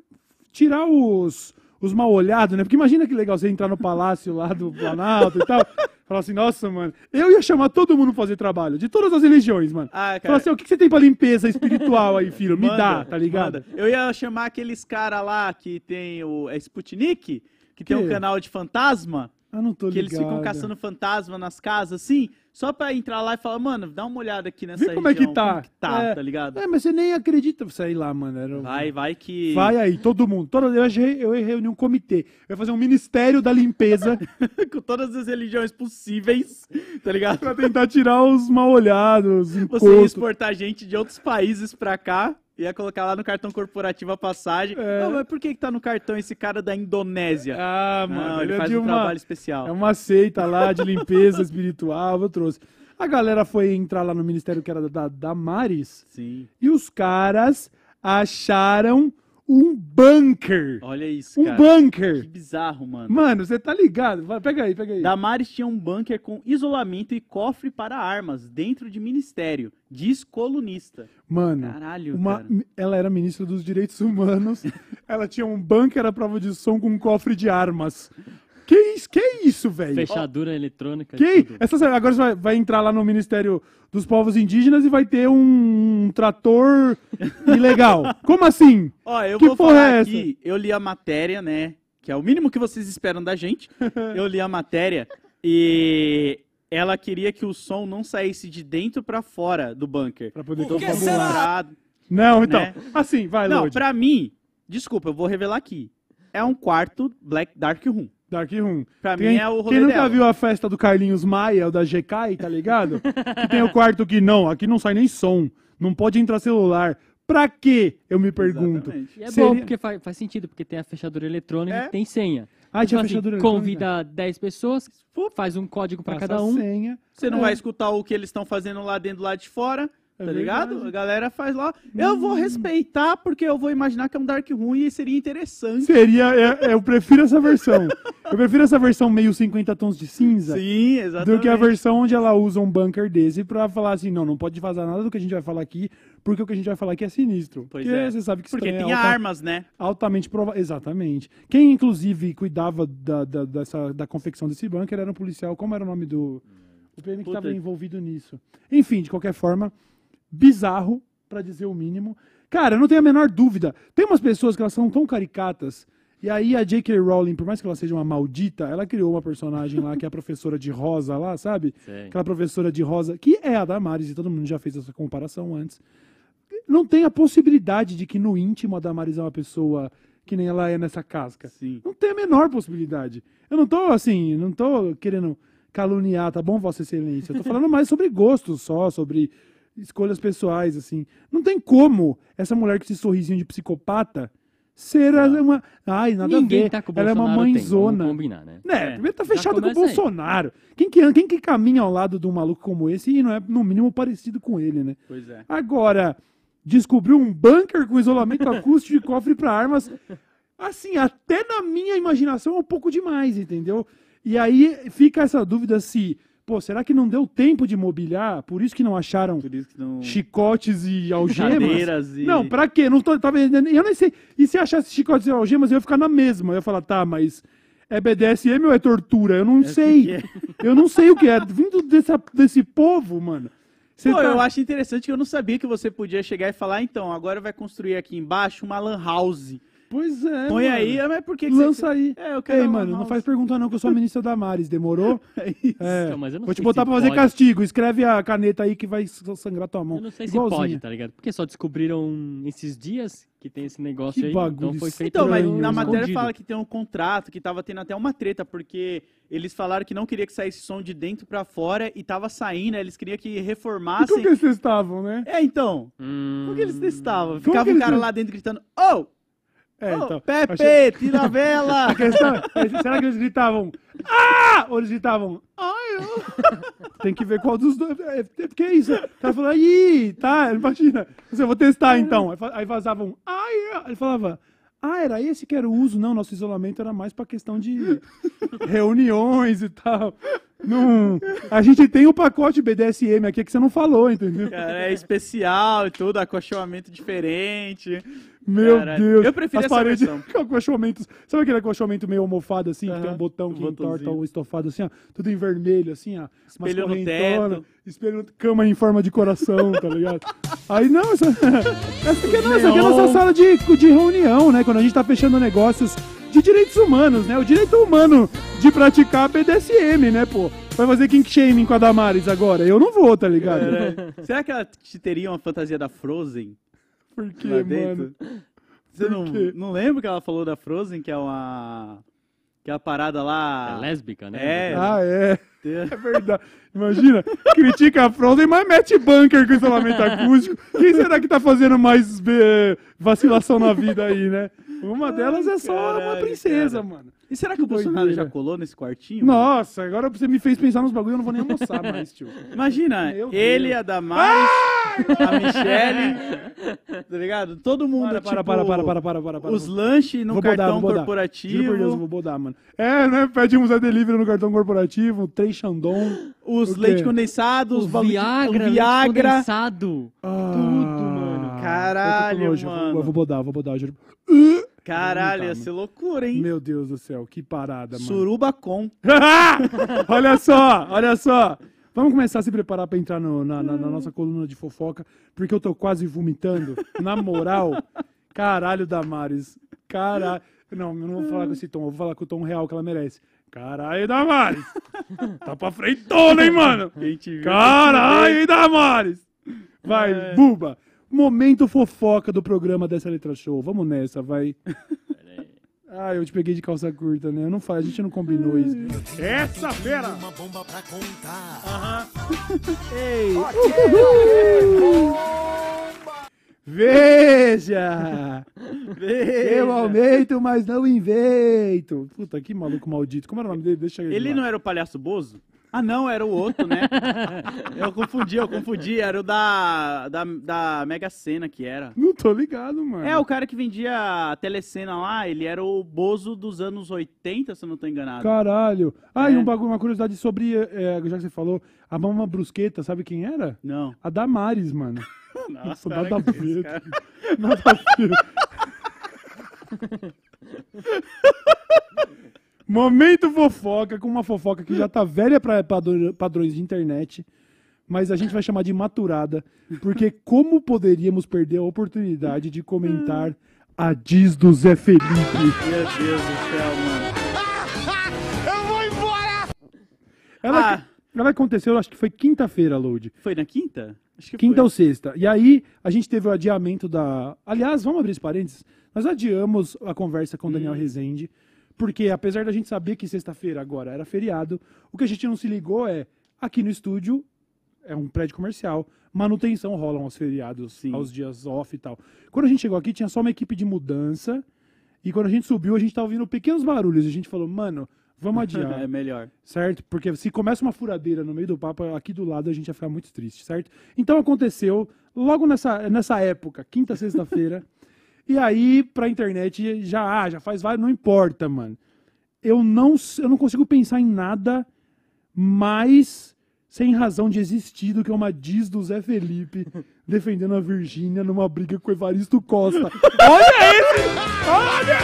tirar os, os mal olhados, né? Porque imagina que legal você entrar no palácio lá do Planalto e tal. *laughs* Falar assim, nossa, mano, eu ia chamar todo mundo pra fazer trabalho, de todas as religiões, mano. Ah, Falar cara. assim, o que você tem pra limpeza espiritual aí, filho? Me manda, dá, tá ligado? manda. Eu ia chamar aqueles cara lá que tem o é Sputnik, que tem Que? um canal de fantasma, Eu não tô que ligado. eles ficam caçando fantasma nas casas, assim, só pra entrar lá e falar, mano, dá uma olhada aqui nessa Vê como é que região, tá. como que tá, É. tá ligado? É, mas você nem acredita, sei lá, mano. Era... um- Vai, vai que... Vai aí, todo mundo. Todo, eu, achei- eu ia reunir um comitê. Eu ia fazer um ministério da limpeza *laughs* com todas as religiões possíveis, tá ligado? pra tentar tirar os mal olhados, os Você ia exportar gente de outros países pra cá, ia colocar lá no cartão corporativo a passagem. É. Não, mas por que que tá no cartão esse cara da Indonésia? Ah, mano, Não, ele é faz de um uma, trabalho especial. É uma seita lá de limpeza *laughs* espiritual, eu trouxe. A galera foi entrar lá no ministério que era da Damares Sim. e os caras acharam um bunker. Olha isso, Um cara. Que bunker. bizarro, mano. Mano, você tá ligado? Vai, pega aí, pega aí. Damares tinha um bunker com isolamento e cofre para armas dentro de ministério. Diz colunista. Mano, Caralho, uma, cara. ela era ministra dos direitos humanos. *laughs* ela tinha um bunker à prova de som com um cofre de armas. Que isso, que isso, velho? Fechadura eletrônica. Que. Essas, agora você vai, vai entrar lá no Ministério dos Povos Indígenas e vai ter um, trator ilegal. *laughs* Como assim? Ó, eu Que vou porra falar é aqui, eu li a matéria, né? Que é o mínimo que vocês esperam da gente. *laughs* eu li a matéria e ela queria que o som não saísse de dentro pra fora do bunker. Pra poder Então, concentrado. Não, então. Né? Assim, vai, Não, pra mim, desculpa, eu vou revelar aqui. É um quarto Black Dark Room. Dark Room. Pra Quem, mim é o rolê quem nunca dela. viu a festa do Carlinhos Maia, o da GK, tá ligado? que tem o quarto que não, aqui não sai nem som. Não pode entrar celular. Pra quê? Eu me pergunto. Exatamente. E é Seria- bom, porque faz, faz sentido, porque tem a fechadura eletrônica É. e tem senha. Ah, tinha Então, fechadura assim, eletrônica. Convida 10 pessoas, faz um código pra Passa cada a um. senha. Você não É. vai escutar o que eles estão fazendo lá dentro, lá de fora, É tá ligado? A galera faz lá. Eu vou respeitar, porque eu vou imaginar que é um Dark Room e seria interessante. Seria, é- é, eu prefiro essa versão. Eu prefiro essa versão meio 50 tons de cinza. Sim, Do exatamente. que a versão onde ela usa um bunker desse pra falar assim, não, não pode vazar nada do que a gente vai falar aqui, porque o que a gente vai falar aqui é sinistro. Pois porque é. você sabe que Porque também tem é alta- armas, né? altamente provável. Exatamente. Quem, inclusive, cuidava da, da, dessa, da confecção desse bunker era um policial. Como era o nome do. O PM que estava envolvido nisso. Enfim, de qualquer forma, bizarro, pra dizer o mínimo. Cara, eu não tenho a menor dúvida. Tem umas pessoas que elas são tão caricatas. E aí a J.K. Rowling, por mais que ela seja uma maldita, ela criou uma personagem lá que é a professora de rosa lá, sabe? *laughs* Sei. Aquela professora de rosa, que é a Damares, e todo mundo já fez essa comparação antes. Não tem a possibilidade de que no íntimo a Damares é uma pessoa que nem ela é nessa casca. Sim. Não tem a menor possibilidade. Eu não tô assim, não tô querendo caluniar, tá bom, Vossa Excelência? Eu tô falando mais sobre gostos só, sobre escolhas pessoais, assim. Não tem como essa mulher com esse sorrisinho de psicopata ser a- uma. Ai, nada a Ninguém ver. tá com o Ela é Bolsonaro uma tem, mãezona. combinar, né? Né, É, primeiro tá fechado com o aí. Bolsonaro. Quem que, quem que caminha ao lado de um maluco como esse e não é, no mínimo, parecido com ele, né? Pois é. Agora, descobriu um bunker com isolamento *laughs* acústico de cofre para armas. Assim, até na minha imaginação é um pouco demais, entendeu? E aí fica essa dúvida se, pô, será que não deu tempo de mobiliar? Por isso que não acharam que não. chicotes e algemas? E. Não, pra quê? Não tô, tá. Eu nem sei. E se achasse chicotes e algemas, eu ia ficar na mesma. Eu ia falar, tá, mas é BDSM ou é tortura? Eu não É sei. é. Eu não sei o que é. Vindo dessa, desse povo, mano. Você Pô, tá- eu acho interessante que eu não sabia que você podia chegar e falar, então, agora vai construir aqui embaixo uma lan house. Pois é. Põe mano. aí, mas por que que Lança você... aí. É, eu quero Ei, mano, não faz pergunta não, que eu sou a ministra Damares. Demorou? *laughs* É isso. É. Então, mas eu não Vou te botar pra fazer pode. castigo. Escreve a caneta aí que vai sangrar tua mão. Eu não sei se pode, tá ligado? Porque só descobriram esses dias que tem esse negócio Que aí. bagulho Então foi feito Então, mas na matéria escondido. fala que tem um contrato, que tava tendo até uma treta, porque eles falaram que não queria que saísse som de dentro pra fora e tava saindo, aí eles queriam que E como reformassem. que eles estavam, né? É, então. Hum, Como que eles testavam? Como Ficava que um eles- cara lá dentro gritando, oh, É, então. Pepe, achei- tira a vela! *laughs* A questão é, será que eles gritavam Ah! Ou eles gritavam Ai, eu... *laughs* Tem que ver qual dos dois. É, é porque é isso. O cara falou, aí, tá, *laughs* imagina. Eu vou testar então. Aí vazavam, ai, é. ele falava, ah, era esse que era o uso. Não, nosso isolamento era mais pra questão de reuniões e tal. Não, a gente tem o pacote BDSM aqui que você não falou, entendeu? Cara, é especial e tudo, acolchoamento diferente. Meu Caralho. Deus. Eu prefiro As paredes *laughs* com acolchoamentos. Sabe aquele acolchoamento meio almofado assim, que tem um botão um que botãozinho. entorta o estofado assim, ó, tudo em vermelho assim, ó. Espelho no teto. Espelho cama em forma de coração, tá ligado? Aí não, essa, essa aqui é, não, essa aqui é nossa sala de, de reunião, né? Quando a gente tá fechando negócios de direitos humanos, né? O direito humano de praticar BDSM, né, pô? Vai fazer kink shaming com a Damares agora? Eu não vou, tá ligado? Será que ela te teria uma fantasia da Frozen Por quê, lá mano? Você não, não lembra que ela falou da Frozen, que é uma. Que é a parada lá. É lésbica, né? É. Ah, é. É verdade. Imagina, critica a Frozen, mas mete bunker com isolamento acústico. Quem será que tá fazendo mais eh, vacilação na vida aí, né? Uma delas é só uma caralho, princesa, cara. mano. E será que o Que Bolsonaro doideira. já colou nesse quartinho? Nossa, agora você me fez pensar nos bagulho, eu não vou nem almoçar mais, tio. *laughs* Imagina, Meu ele, Deus. a Damares, a Michelle, *laughs* tá ligado? Todo mundo, Para, tipo, para, para, para, para, para, para. os lanches no Vou cartão bodar. corporativo, Juro por Deus, eu vou bodar, mano. É, né? Pedimos a delivery no cartão corporativo, três Xandon. os O leite condensados, O os de- Viagra, o leite Viagra. condensado. Ah, Tudo, mano. Caralho, eu vou- mano. Eu vou bodar, eu vou bodar, juro. Caralho, ia ser loucura, hein? Meu Deus do céu, que parada, mano. Suruba com. *laughs* olha só, olha só. Vamos começar a se preparar pra entrar no- na, na- na nossa coluna de fofoca, porque eu tô quase vomitando. Na moral, caralho, Damares. Caralho. Não, eu não vou falar com esse tom, eu vou falar com o tom real que ela merece. Caralho, Damares. Tá pra frentona, hein, mano? Quem te viu, Caralho, Damares. Vai, É. buba. Momento fofoca do programa dessa letra show. Vamos nessa, vai. Ah, eu te peguei de calça curta, né? Eu não faz, a gente não combinou isso. Essa fera! Uma bomba pra contar. *laughs* Ei, Veja! veja. Eu aumento, mas não invento. Puta, que maluco maldito. Como era o nome dele? Deixa ele. Ele lá. não era o palhaço Bozo? Ah, não, era o outro, né? *laughs* eu confundi, eu confundi. Era o da, da, da Mega Sena que era. Não tô ligado, mano. É, o cara que vendia a telecena lá, ele era o Bozo dos anos 80, se eu não tô enganado. Caralho. Ah, e É. um bagulho, uma curiosidade sobre, é, já que você falou, a Mama Brusqueta, sabe quem era? Não. A Damares, mano. *laughs* Nossa, nada para a ver. *laughs* Nada a ver. Momento fofoca, com uma fofoca que já tá velha para padrões de internet, mas a gente vai chamar de maturada, porque como poderíamos perder a oportunidade de comentar a diz do Zé Felipe? Meu Deus do céu, mano. Ela, Ah. ela aconteceu, acho que foi quinta-feira, Load. Foi na quinta? Acho que Quinta foi. ou sexta. E aí, a gente teve o adiamento da. Aliás, vamos abrir esse parênteses. Nós adiamos a conversa com o Daniel Rezende, porque apesar da gente saber que sexta-feira agora era feriado, o que a gente não se ligou é aqui no estúdio é um prédio comercial, manutenção rola aos feriados, Sim. aos dias off e tal. Quando a gente chegou aqui, tinha só uma equipe de mudança. E quando a gente subiu, a gente tava ouvindo pequenos barulhos. E a gente falou, mano, vamos adiar *laughs* é melhor. certo? Porque se começa uma furadeira no meio do papo, aqui do lado a gente ia ficar muito triste, certo? Então aconteceu logo nessa, nessa época, quinta, sexta-feira. *laughs* e aí, pra internet, já, ah, já faz vários, não importa, mano. Eu não, eu não consigo pensar em nada mais sem razão de existir do que uma diz do Zé Felipe *laughs* defendendo a Virgínia numa briga com o Evaristo Costa. *laughs* Olha esse! Olha!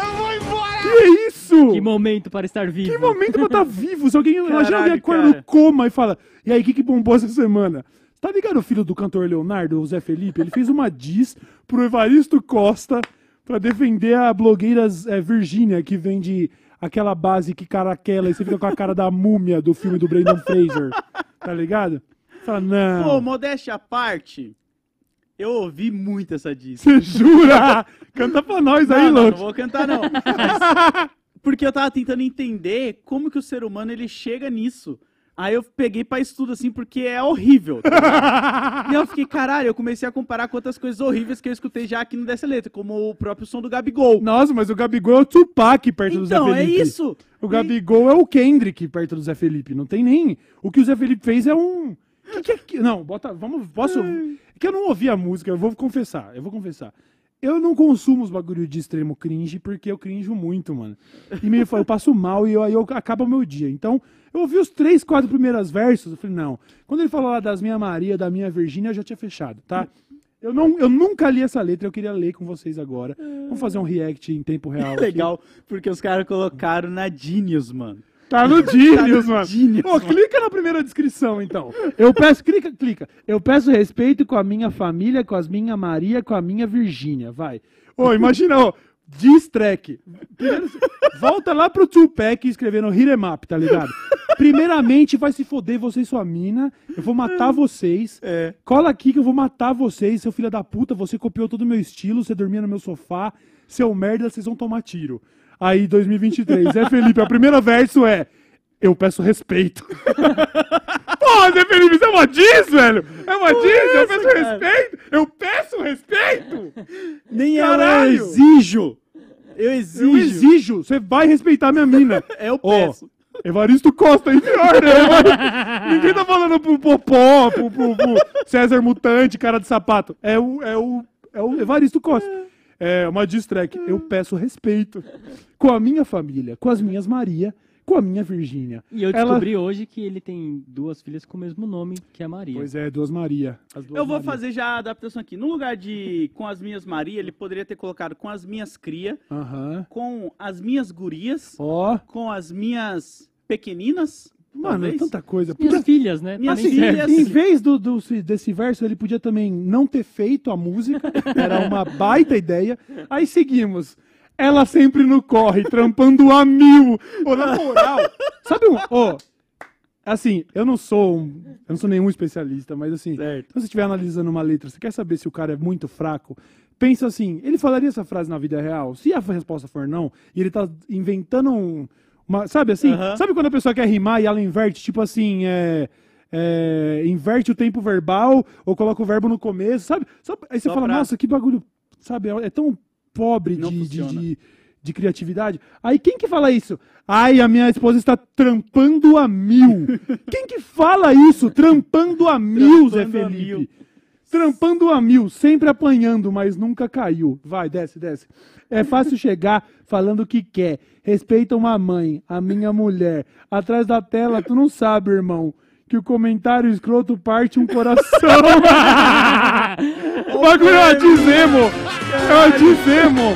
Eu vou embora! Que isso, isso? Que momento para estar vivo. Que momento pra estar *laughs* vivo? Se alguém, imagina Caralho, alguém acorda no coma e fala, e aí, o que, que bombou essa semana? Tá ligado o filho do cantor Leonardo, o Zé Felipe? Ele fez uma diss pro Evaristo Costa pra defender a blogueira é, Virgínia, que vende aquela base que caraquela e você fica com a cara da múmia do filme do Brandon Fraser. Tá ligado? Fala, Pô, não. modéstia à parte, eu ouvi muito essa disso. Você jura? Canta pra nós aí, não, não, não vou cantar, não. *laughs* Mas- porque eu tava tentando entender como que o ser humano ele chega nisso. Aí eu peguei pra estudo, assim, porque é horrível. tá *laughs* e eu fiquei, caralho, eu comecei a comparar com outras coisas horríveis que eu escutei já aqui no Dessa Letra, como o próprio som do Gabigol. Nossa, mas o Gabigol é o Tupac perto do Zé então, é Felipe. isso. O Gabigol é o Kendrick perto do Zé Felipe. Não tem nem. O que o Zé Felipe fez é um. Que que é que- Não, bota. Vamos. Posso. É que eu não ouvi a música, eu vou confessar. Eu vou confessar. Eu não consumo os bagulho de extremo cringe porque eu crinjo muito, mano. E me eu passo mal e eu- aí eu, acaba o meu dia. Então, eu ouvi os três, quatro primeiros versos. Eu falei, não. Quando ele falou lá das minha Maria, da minha Virgínia, eu já tinha fechado, tá? Eu, não, eu nunca li essa letra, eu queria ler com vocês agora. Vamos fazer um react em tempo real. *laughs* Legal, porque os caras colocaram na Genius, mano. Tá no Genius, *laughs* no mano. Genius, Ô, clica na primeira descrição, então. Eu peço, clica, clica. Eu peço respeito com a minha família, com as minha Maria, com a minha Virgínia, vai. Ô, imagina, ó, diss track. Primeiro, volta lá pro Tupac escrevendo Hit 'em Up, tá ligado? Primeiramente, vai se foder você e sua mina. Eu vou matar vocês. É. Cola aqui que eu vou matar vocês, seu filho da puta. Você copiou todo o meu estilo, você dormia no meu sofá. Seu merda, vocês vão tomar tiro. Aí, 2023. É, Felipe, o primeiro verso é: Eu peço respeito. *laughs* Pô, Zé Felipe, isso é uma diz, velho? É uma diz? Eu peço cara. respeito? Eu peço respeito? Nem eu, eu Caralho. exijo. Eu exijo. Eu exijo. Você vai respeitar minha mina. *laughs* Eu peço. Evaristo Costa, aí pior, né? *laughs* Ninguém tá falando pro Popó, pro, pro- pro César Mutante, cara de sapato. É o, é o, é o Evaristo Costa. É uma diss track. Eu peço respeito com a minha família, com as minhas Maria, com a minha Virgínia. E eu Ela- descobri hoje que ele tem duas filhas com o mesmo nome, que é a Maria. Pois é, duas Maria. As duas Eu vou Maria. fazer já a adaptação aqui. No lugar de com as minhas Maria, ele poderia ter colocado com as minhas cria, com as minhas gurias, Ó. com as minhas pequeninas. Mano, talvez. tanta coisa. Minhas Podia- filhas, né? Minhas Também filhas. Em vez do, do- desse verso, ele podia também não ter feito a música. Era uma baita ideia. Aí seguimos. Ela sempre no corre, trampando a mil. Ô, na *laughs* moral, sabe um. Ô, assim, eu não sou um, eu não sou nenhum especialista, mas assim, Certo. quando você estiver analisando uma letra, você quer saber se o cara é muito fraco? Pensa assim, ele falaria essa frase na vida real? Se a resposta for não, e ele tá inventando um. Uma, sabe assim? Sabe quando a pessoa quer rimar e ela inverte, tipo assim, é. é, inverte o tempo verbal ou coloca o verbo no começo, sabe? Só- aí você Só fala, pra- nossa, que bagulho, sabe? É tão pobre de, de, de, de criatividade. Aí quem que fala isso? Ai, a minha esposa está trampando a mil. *laughs* quem que fala isso? Trampando a mil, Zé Trampando a Felipe. mil. Trampando a mil, sempre apanhando, mas nunca caiu. Vai, desce, desce. É fácil *laughs* chegar falando o que quer. Respeita uma mãe, a minha mulher. Atrás da tela, tu não sabe, irmão, que o comentário escroto parte um coração. *laughs* o bagulho é uma dizemo. É uma dizemo.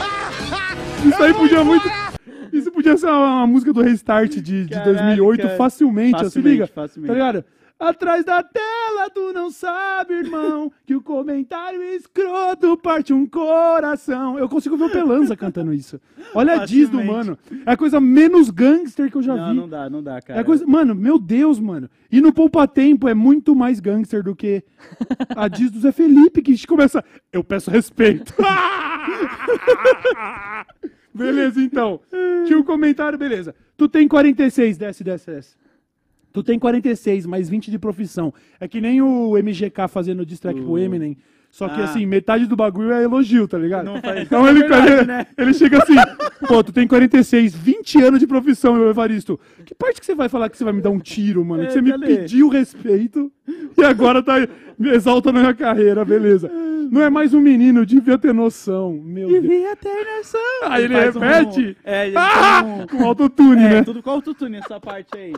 Isso aí podia muito... Isso podia ser uma, uma música do Restart de, de Caralho, 2008 cara. facilmente, ó, se Facilmente, liga. facilmente. Tá ligado? Atrás da tela, tu não sabe, irmão, que o comentário escroto parte um coração. Eu consigo ver o Pelanza cantando isso. Olha a diz do mano. É a coisa menos gangster que eu já Não, vi. não dá, não dá, cara. É coisa, mano, meu Deus, mano. E no Poupa Tempo é muito mais gangster do que a diz do Zé Felipe, que a gente começa. Eu peço respeito. *laughs* beleza, então. Tinha um comentário, beleza. Tu tem 46, desce, desce, desce. Tu tem 46, mais 20 de profissão. É que nem o MGK fazendo diss track pro O- Eminem. Só que Ah. assim, metade do bagulho é elogio, tá ligado? Não faz- Então É ele, verdade, ele, né? ele chega assim, pô, tu tem 46, 20 anos de profissão, meu Evaristo. Que parte que você vai falar que você vai me dar um tiro, mano? É, que você me cadê? pediu respeito e agora tá me exalta na minha carreira, beleza. Não é mais um menino, devia ter noção. Meu Deus. Devia ter noção. Aí ele faz um- repete. É, ele Ah, um... com autotune, É, né? tudo qual o tutune essa parte aí?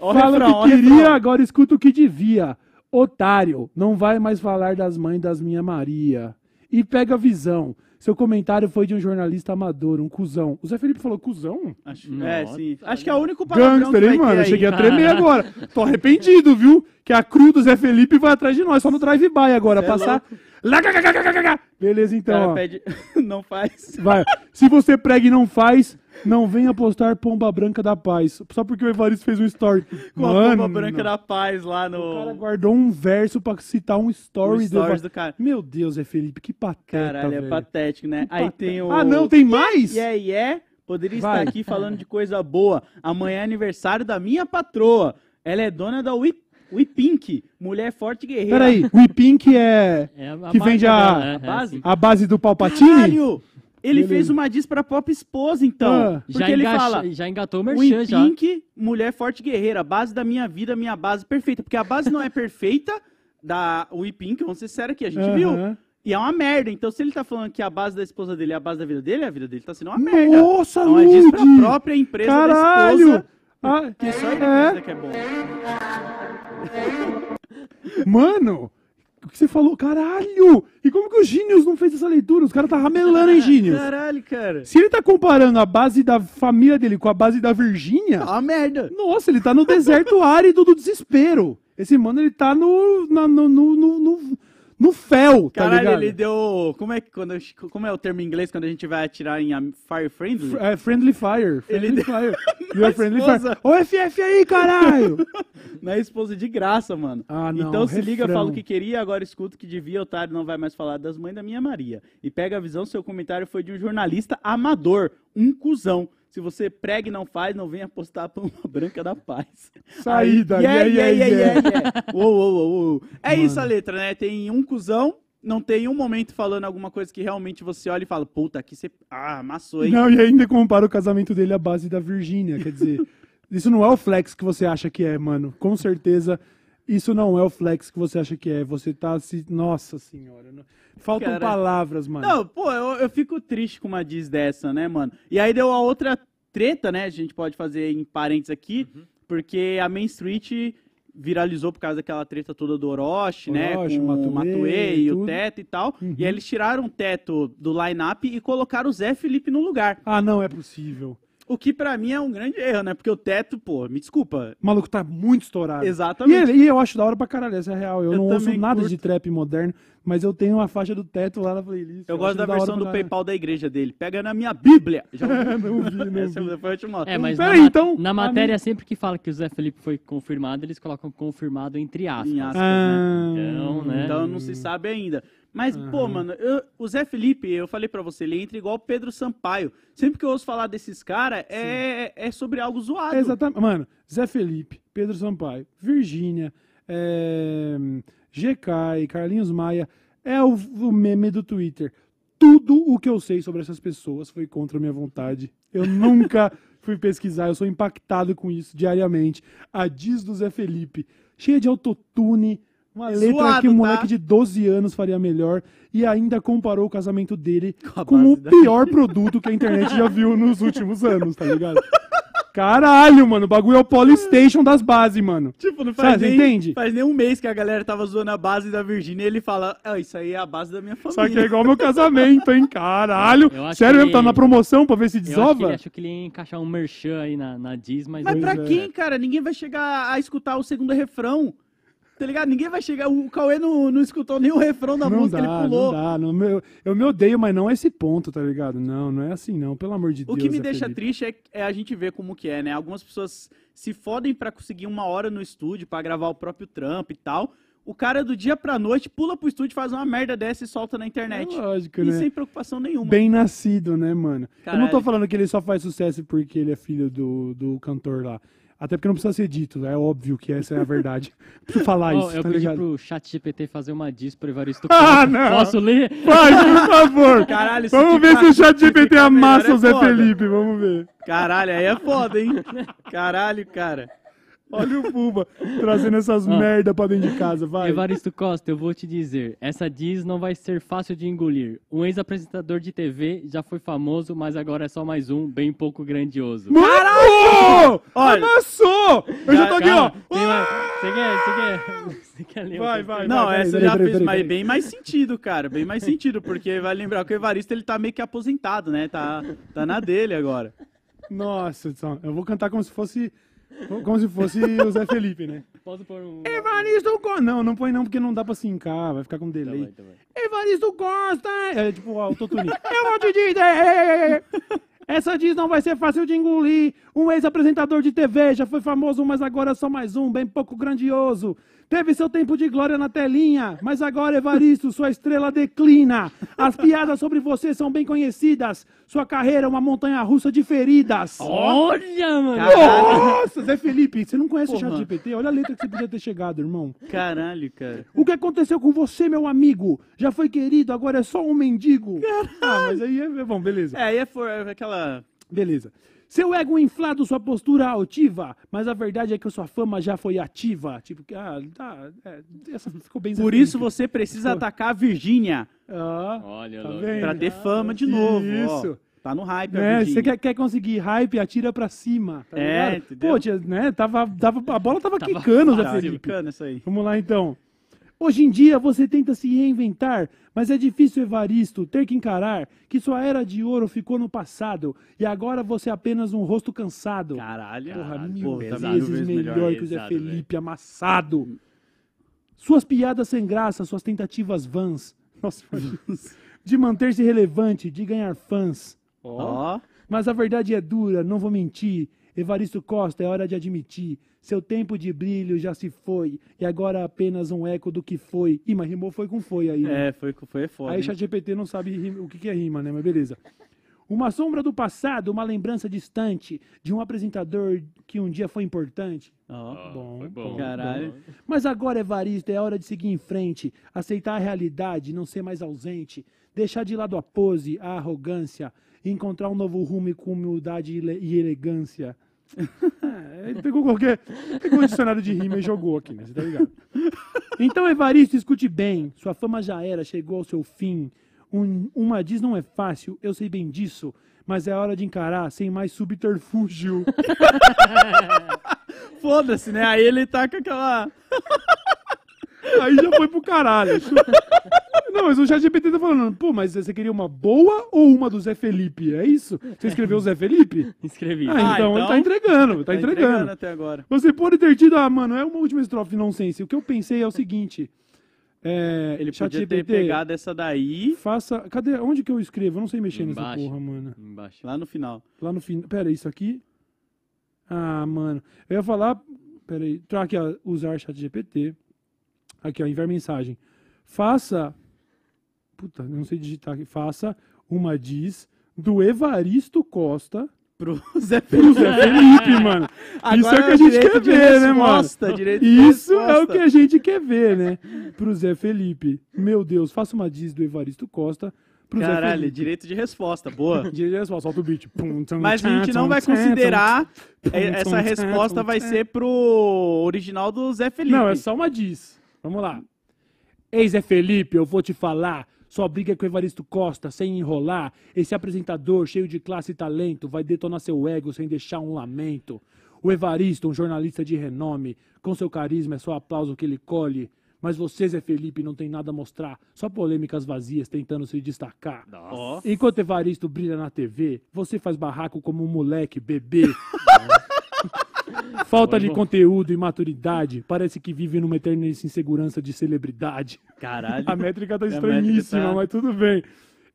Ó o Fala refrão, o que queria, refrão. agora escuta o que devia. Otário, não vai mais falar das mães das minha Maria. E pega a visão. Seu comentário foi de um jornalista amador, um cuzão. O Zé Felipe falou cuzão? Acho, Nossa, é, sim. Acho que é o único palavrão Gangster, hein, mano? Eu aí. cheguei a tremer *laughs* agora. Tô arrependido, viu? Que a cru do Zé Felipe vai atrás de nós, só no drive-by agora. Cê é passar. Lagagagagagaga. Beleza, O então. cara ó. pede... *laughs* Não faz. Vai. Se você prega e não faz, não venha postar pomba branca da paz. Só porque o Evaristo fez um story. Com a bomba branca da paz lá O cara no... guardou um verso pra citar um no story do stories Evaristo. do cara. Meu Deus, Zé Felipe, que pateta, Caralho, é velho. patético, né? Aí Pateta. tem o... Ah, não, tem mais? E aí é, poderia Vai. estar aqui falando de coisa boa. Amanhã é aniversário da minha patroa. Ela é dona da We, We Pink, mulher forte e guerreira. Peraí, o Ipink é É a, a Que marca vende a- dela, é, a base? a base do Palpatine? Caralho! Ele Beleza. fez uma diss pra Pop Esposa, então. Ah. porque Já, ele engaxa- fala... já engatou o We merchan, já. Pink, mulher forte e guerreira, base da minha vida, minha base perfeita. Porque a base não é *laughs* perfeita da We Pink, vamos ser sérios aqui, a gente viu. Aham. E é uma merda. Então, se ele tá falando que a base da esposa dele é a base da vida dele, a vida dele tá sendo uma merda. Nossa, Então é disso pra própria empresa da Caralho! esposa. Ah, Que só ele é? que é bom. Mano, o que você falou? Caralho! E como que o Genius não fez essa leitura? Os caras tá ramelando, hein, Genius? Caralho, cara. Se ele tá comparando a base da família dele com a base da Virgínia, Tá uma merda. nossa, ele tá no deserto árido do desespero. Esse mano, ele tá no, na- no, no, no, no, no fel, tá Caralho, ligado? ele deu. Como é, que quando, eu- como é o termo em inglês quando a gente vai atirar em am- Fire Friendly? É, friendly fire. Friendly Ele deu- fire. *laughs* Na You are friendly esposa. fire. Ô, FF aí, caralho! *laughs* Na esposa de graça, mano. Ah, não, então se liga, refrão. fala o que queria, agora escuta o que devia, otário não vai mais falar das mães da minha Maria. E pega a visão, seu comentário foi de um jornalista amador, um cuzão. Se você prega e não faz, não venha postar a pomba *laughs* branca da paz. Saída, Aí, yeah, yeah, yeah, yeah. Uou, uou, uou. É isso a letra, né? Tem um cuzão, não tem um momento falando alguma coisa que realmente você olha e fala, puta, aqui você... Ah, amassou, hein? Não, e ainda compara o casamento dele à base da Virgínia. Quer dizer, *laughs* isso não é o flex que você acha que é, mano. Com certeza, isso não é o flex que você acha que é. Você tá se. Nossa senhora. não- Faltam Cara. palavras, mano. Não, pô, eu, eu fico triste com uma diz dessa, né, mano? E aí deu a outra treta, né? A gente pode fazer em parênteses aqui, Uhum. porque a Main Street viralizou por causa daquela treta toda do Orochi, né? Orochi, Com Matuê, o Matuê e tudo. o Teto e tal. Uhum. E aí eles tiraram o Teto do line-up e colocaram o Zé Felipe no lugar. Ah, não é possível. O que pra mim é um grande erro, né? Porque o Teto, pô, me desculpa. O maluco tá muito estourado. E, Exatamente. ele- e eu acho da hora pra caralho, essa é real. Eu, Eu não ouço nada curto. de trap moderno, mas eu tenho uma faixa do teto lá na playlist. Eu gosto acho da hora versão do caralho. PayPal da igreja dele. Pega na minha Bíblia. *laughs* Já ouviu? não vi, não Essa vi. eu. É, mas Pera na, então, na matéria, sempre que fala que o Zé Felipe foi confirmado, eles colocam confirmado entre aspas. Em aspas, Ah, né? Então, né? Então não se sabe ainda. Mas, pô, mano, eu- o Zé Felipe, eu falei pra você, ele entra igual o Pedro Sampaio. Sempre que eu ouço falar desses caras, é, é sobre algo zoado. Exatamente. Mano, Zé Felipe, Pedro Sampaio, Virgínia, é... GK, Carlinhos Maia, é o, o meme do Twitter. Tudo o que eu sei sobre essas pessoas foi contra a minha vontade. Eu nunca *laughs* fui pesquisar, eu sou impactado com isso diariamente. A diz do Zé Felipe, cheia de autotune, uma letra zoado, que um tá? moleque de 12 anos faria melhor e ainda comparou o casamento dele *laughs* Com com o da- pior produto que a internet já viu nos últimos anos, tá ligado? Caralho, mano, o bagulho é o Polystation das bases, mano. Tipo, não faz Sabe, nem, entende? faz nem um mês que a galera tava zoando a base da Virgínia e ele fala, ah, isso aí é a base da minha família. Só que é igual meu casamento, hein? Caralho. Eu acho Sério mesmo, tá ele- na promoção pra ver se Eu acho que, desova? ele achou que ele ia encaixar um merchan aí na, na Diz, mas... Mas não- pra é. quem, cara? Ninguém vai chegar a escutar o segundo refrão. Tá ligado? Ninguém vai chegar. O Cauê não, não escutou nem o refrão da não música, dá, ele pulou. não dá. Não, meu- eu me odeio, mas não a esse ponto, tá ligado? Não, não é assim não, pelo amor de O Deus. que me Zé deixa Felipe. triste é, é a gente ver como que é, né? Algumas pessoas se fodem pra conseguir uma hora no estúdio pra gravar o próprio trampo e tal. O cara do dia pra noite pula pro estúdio, faz uma merda dessa e solta na internet. É lógico, e né? sem preocupação nenhuma. Bem nascido, né, mano? Eu não tô Caralho. falando que ele só faz sucesso porque ele é filho do, do cantor lá. Até porque não precisa ser dito, é óbvio que essa é a verdade. *laughs* Preciso falar Ó, isso, eu tá pedi ligado? pro chat GPT fazer uma diz pro Evaristo *laughs* Ah, não! Posso ler? Vai, por favor! *laughs* Caralho, se Vamos ver ficar- se o chat GPT amassa melhor o é Zé foda. Felipe, vamos ver. Caralho, aí é foda, hein? Caralho, cara. Olha o Buba trazendo essas Ah. merda pra dentro de casa, vai. Evaristo Costa, eu vou te dizer, essa diz não vai ser fácil de engolir. Um ex-apresentador de TV já foi famoso, mas agora é só mais um, bem pouco grandioso. Olha. Amassou! Eu já tô aqui, ó. Tem uma- Você quer, você quer, *laughs* você quer ler Vai, outra vai, coisa? Não, vai, essa peraí, já peraí, fez peraí, mais- peraí. bem mais sentido, cara. Bem mais sentido, porque vai lembrar que o Evaristo ele tá meio que aposentado, né? Tá, tá na dele agora. Nossa, eu vou cantar como se fosse. Como se fosse o Zé Felipe, né? Posso pôr um... Evaristo Costa. Não, não põe não, porque não dá pra sincar, vai ficar com Tá delay. bom, tá bom. Evaristo Costa! É tipo o autotune. *laughs* Eu vou te dizer! Essa diz não vai ser fácil de engolir. Um ex-apresentador de TV já foi famoso, mas agora é só mais um, bem pouco grandioso. Teve seu tempo de glória na telinha, mas agora, Evaristo, sua estrela declina. As piadas sobre você são bem conhecidas. Sua carreira é uma montanha russa de feridas. Olha, mano. Nossa, Zé Felipe, você não conhece o Porra. chat GPT? Olha a letra que você podia ter chegado, irmão. Caralho, cara. O que aconteceu com você, meu amigo? Já foi querido, agora é só um mendigo. Ah, mas aí é bom, beleza. É, aí é for, é aquela. Beleza. Seu ego inflado, sua postura altiva, mas a verdade é que a sua fama já foi ativa. Tipo, ah, tá, é, essa *laughs* ficou bem Por isso você precisa atacar a Virgínia Ah, Olha, Tá vendo? pra ter fama de novo. ó. Isso. Tá no hype, a né, você quer, quer conseguir hype, atira pra cima. Tá É? Pô, tia, né, tava, tava, a bola tava, Tava quicando, Tá Felipe. ficando isso aí. Vamos lá então. Hoje em dia você tenta se reinventar, mas é difícil, Evaristo, ter que encarar que sua era de ouro ficou no passado e agora você é apenas um rosto cansado. Caralho. Porra, Caralho, mil pô, tá pesado, mil vezes vezes melhor, que o Zé Felipe, amassado. Suas piadas sem graça, suas tentativas vãs. *laughs* Nossa, de manter-se relevante, de ganhar fãs. Ó. Mas a verdade é dura, não vou mentir. Evaristo Costa, é hora de admitir. Seu tempo de brilho já se foi. E agora é apenas um eco do que foi. Ih, mas rimou foi com foi aí. né? É, foi, foi foda. aí hein? ChatGPT não sabe rim- o que que é rima, né? Mas beleza. Uma sombra do passado, uma lembrança distante de um apresentador que um dia foi importante. Ó. Bom, foi bom. Caralho. Mas agora, Evaristo, é hora de seguir em frente, aceitar a realidade, não ser mais ausente, deixar de lado a pose, a arrogância, e encontrar um novo rumo com humildade e elegância. *laughs* Ele pegou qualquer. Pegou um dicionário de rima e jogou aqui, né? Você tá ligado? Então, Evaristo, escute bem. Sua fama já era, chegou ao seu fim. Um- uma diz não é fácil, eu sei bem disso. Mas é hora de encarar sem mais subterfúgio. *laughs* Foda-se, né? Aí ele tá com aquela. *laughs* Aí já foi pro caralho. Não, mas o ChatGPT tá falando, pô, mas você queria uma boa ou uma do Zé Felipe? É isso? Você escreveu o Zé Felipe? *laughs* Escrevi. Ah, Ah, então, ele então- tá entregando, tá, entregando. até agora. Você pode ter tido, ah, mano, é uma última estrofe nonsense. O que eu pensei é o seguinte. É, Ele podia ter ChatGPT, pegado essa daí Faça. Cadê? Onde que eu escrevo? Eu não sei mexer nessa Embaixo. porra, mano. Embaixo. lá no final. Lá no fim. Pera aí, isso aqui. Ah, mano. Eu ia falar. Pera aí. Tá aqui, ó. Usar chat GPT. Aqui, ó. Enviar mensagem. Faça. Puta, não sei digitar aqui. Faça uma diz do Evaristo Costa Pro *laughs* Zé pro Felipe. Zé Felipe, mano. Isso é o que a gente quer ver, né, mano? resposta, Isso é o resposta. que a gente quer ver, né? Pro Zé Felipe. Meu Deus, faça uma diz do Evaristo Costa pro Zé Caralho, Felipe. direito de resposta. Boa. *laughs* Direito de resposta, solta o beat. Mas a gente não vai considerar. é, Essa resposta vai ser pro original do Zé Felipe. Não, é só uma diz. Vamos lá. Ei, Zé Felipe, eu vou te falar. Sua briga com o Evaristo Costa, sem enrolar. Esse apresentador cheio de classe e talento vai detonar seu ego sem deixar um lamento. O Evaristo, um jornalista de renome, com seu carisma é só aplauso que ele colhe. Mas você, Zé Felipe, não tem nada a mostrar. Só polêmicas vazias tentando se destacar. Ó. Enquanto Evaristo brilha na TV, você faz barraco como um moleque, bebê. *laughs* Falta Foi de bom. conteúdo e maturidade. Parece que vive numa eterna insegurança de celebridade. Caralho. A métrica tá estranhíssima, métrica tá- mas tudo bem.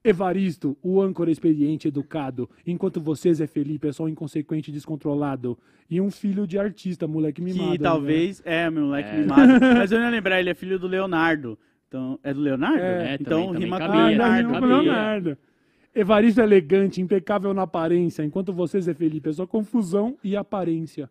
Evaristo, o âncora experiente educado, enquanto você, Zé Felipe, é só um inconsequente e descontrolado. E um filho de artista, moleque mimado. Que né? talvez. É, meu moleque É. mimado. *laughs* Mas eu não ia lembrar, ele é filho do Leonardo. Então, é do Leonardo? É, então também- também rima com cabia. Ah, rima com. Leonardo. Evaristo é elegante, impecável na aparência, enquanto você, Zé Felipe, é só confusão e aparência.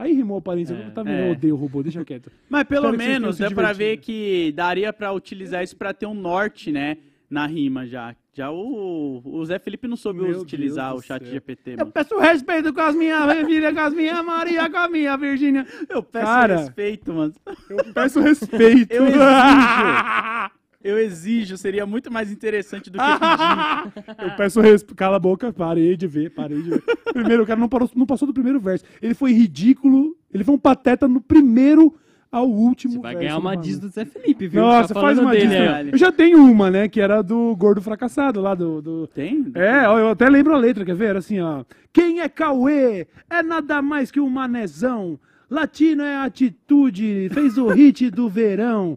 Aí rimou aparência. É. Tá vendo? É. Eu odeio o robô, deixa quieto. Mas pelo menos dá pra ver que daria pra utilizar isso pra ter um norte, né? Na rima já. Já o, o Zé Felipe não soube Meu utilizar Deus o chat. GPT, Eu mano. peço respeito com as minhas filhas, com as minhas Maria, com a minha Virgínia. Eu peço Cara. respeito, mano. Eu peço respeito. Eu exijo. *laughs* Eu exijo, seria muito mais interessante do que *laughs* pedir. Eu peço respeito. Cala a boca, parei de ver, parei de ver. Primeiro, o cara não, parou, não passou do primeiro verso. Ele foi ridículo, ele foi um pateta no primeiro ao último Você vai verso ganhar uma diz do Zé Felipe, viu? Nossa, Fica faz uma dele diz. Eu já tenho uma, né? Que era do gordo fracassado lá do- do, Tem? É, eu até lembro a letra, quer ver? Era assim, ó. Quem é Cauê? É nada mais que um manezão. Latino é atitude, fez o hit do verão.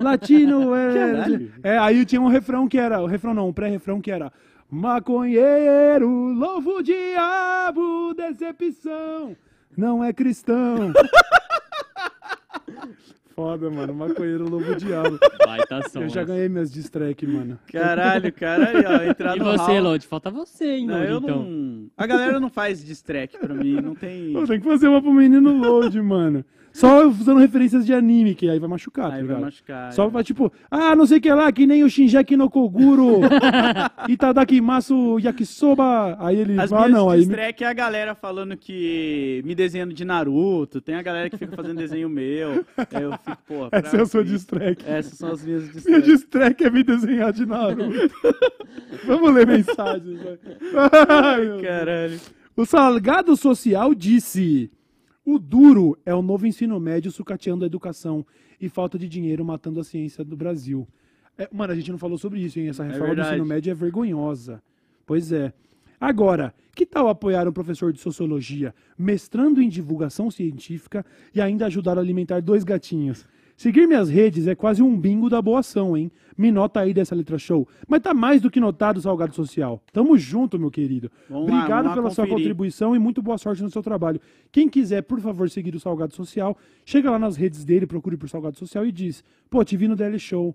Latino é. Caralho. É, aí tinha um refrão que era. O refrão não, um pré-refrão que era. Maconheiro, louvo o diabo, decepção. Não é cristão. *laughs* Foda, mano. Maconheiro, louvo o diabo. Vai, tá som. Eu já ganhei minhas distrack, mano. Caralho, cara, aí, ó, *laughs* entrar E no você. Lodi? Falta você, hein, Não, Lodi, eu então. não... A galera não faz distrack pra mim, não tem... Pô, tem que fazer uma pro menino load, mano. Só usando referências de anime, que aí vai machucar, tá Aí vai ligado? machucar. Só é. pra, tipo, ah, não sei o que lá, que nem o Shinjeki no Koguro, *laughs* Itadakimasu Yakisoba. Aí ele, As ah, não, aí... distrack é a galera falando que me desenhando de Naruto, tem a galera que fica fazendo desenho meu. Aí eu fico, pô... Essa é a sua distrack. Essas são as minhas Minha distrack. distrack é me desenhar de Naruto. *laughs* Vamos ler mensagens, vai. Ai, Deus. Caralho. O Salgado Social disse: O duro é o novo ensino médio sucateando a educação e falta de dinheiro matando a ciência do Brasil. É, mano, a gente não falou sobre isso, hein? Essa reforma do verdade. ensino médio é vergonhosa. Pois é. Agora, que tal apoiar um professor de sociologia, mestrando em divulgação científica e ainda ajudar a alimentar dois gatinhos? Seguir minhas redes é quase um bingo da boa ação, hein? Me nota aí dessa letra show. Mas tá mais do que notado, Salgado Social. Tamo junto, meu querido. Vamos lá, Obrigado vamos lá pela sua conferir. contribuição e muito boa sorte no seu trabalho. Quem quiser, por favor, seguir o Salgado Social, chega lá nas redes dele, procure por Salgado Social e diz: Pô, te vi no DL Show.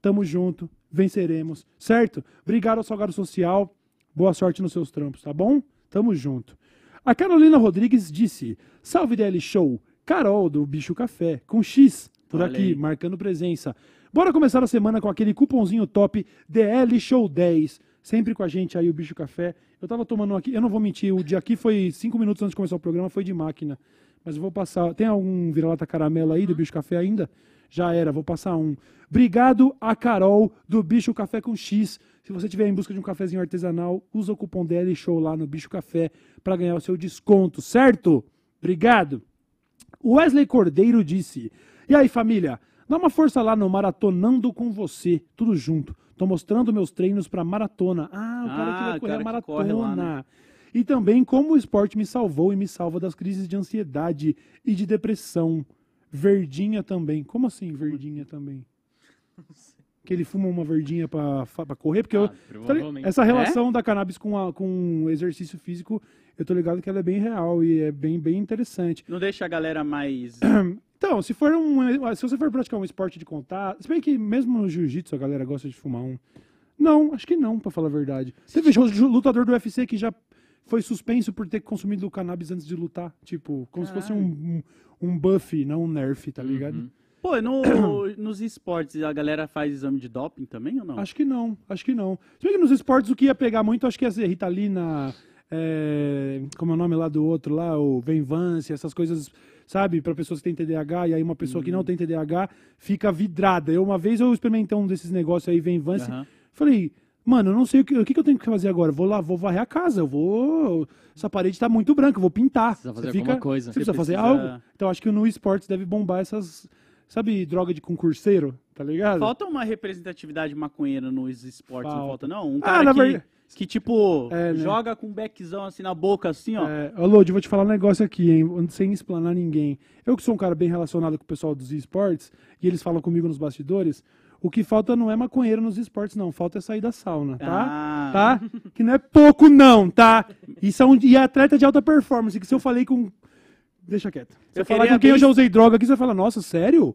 Tamo junto, venceremos. Certo? Obrigado ao Salgado Social. Boa sorte nos seus trampos, tá bom? Tamo junto. A Carolina Rodrigues disse: Salve DL Show, Carol do Bicho Café, com X por Olha aqui, aí. marcando presença. Bora começar a semana com aquele cupomzinho top DL Show 10. Sempre com a gente aí, o Bicho Café. Eu tava tomando um aqui, eu não vou mentir, o de aqui foi cinco minutos antes de começar o programa, foi de máquina. Mas eu vou passar. Tem algum vira-lata caramelo aí do Bicho Café ainda? Já era, vou passar um. Obrigado a Carol do Bicho Café com X. Se você estiver em busca de um cafezinho artesanal, usa o cupom DL Show lá no Bicho Café para ganhar o seu desconto, certo? Obrigado. Wesley Cordeiro disse: E aí, família? Dá uma força lá no Maratonando com você, tudo junto. Tô mostrando meus treinos pra maratona. Ah, o cara que Ah, vai o correr a que maratona. lá, né? E também como o esporte me salvou e me salva das crises de ansiedade e de depressão. Verdinha também. Como assim, verdinha também? *laughs* Que ele fuma uma verdinha pra, correr? Porque eu, Ah, tá li- essa relação da cannabis com, a, com o exercício físico, eu tô ligado que ela é bem real e é bem, bem interessante. Não deixa a galera mais... *clears throat* Então, se for um. Se você for praticar um esporte de contato. Se bem que mesmo no jiu-jitsu a galera gosta de fumar um. Não, acho que não, pra falar a verdade. Teve ju- ju- lutador do UFC que já foi suspenso por ter consumido cannabis antes de lutar. Tipo, como se fosse um, um, um buff, não um nerf, tá ligado? Uhum. Pô, no, *clears throat* nos esportes a galera faz exame de doping também ou não? Acho que não, acho que não. Se bem que nos esportes o que ia pegar muito, acho que ia ser Ritalina, é, como é o nome lá do outro lá, o Venvance, essas coisas, sabe, para pessoas que têm TDAH, e aí uma pessoa que não tem TDAH fica vidrada. Eu, uma vez eu experimentei um desses negócios aí, Venvance, Aham. falei, mano, eu não sei o que, o que eu tenho que fazer agora. Vou lá, vou varrer a casa, eu vou. Essa parede tá muito branca, eu vou pintar. Precisa fazer Você fica- alguma coisa. Você precisa fazer precisa- algo. Então acho que no esportes deve bombar essas. Sabe, droga de concurseiro, tá ligado? Falta uma representatividade maconheira nos esportes, não Falta. falta não? Um Ah, cara na que, verdade- que, tipo, É, né? joga com um beckzão assim na boca, assim, ó. É, Lodi, vou te falar um negócio aqui, hein? Sem explanar ninguém. Eu que sou um cara bem relacionado com o pessoal dos esportes, e eles falam comigo nos bastidores, o que falta não é maconheiro nos esportes, não. Falta é sair da sauna, tá? Ah. Tá? Que não é pouco, não, tá? E, são, e é atleta de alta performance, que se eu falei com... Deixa quieto. Se eu, Eu falar com quem eu bem- já usei droga aqui, você vai falar, nossa, sério?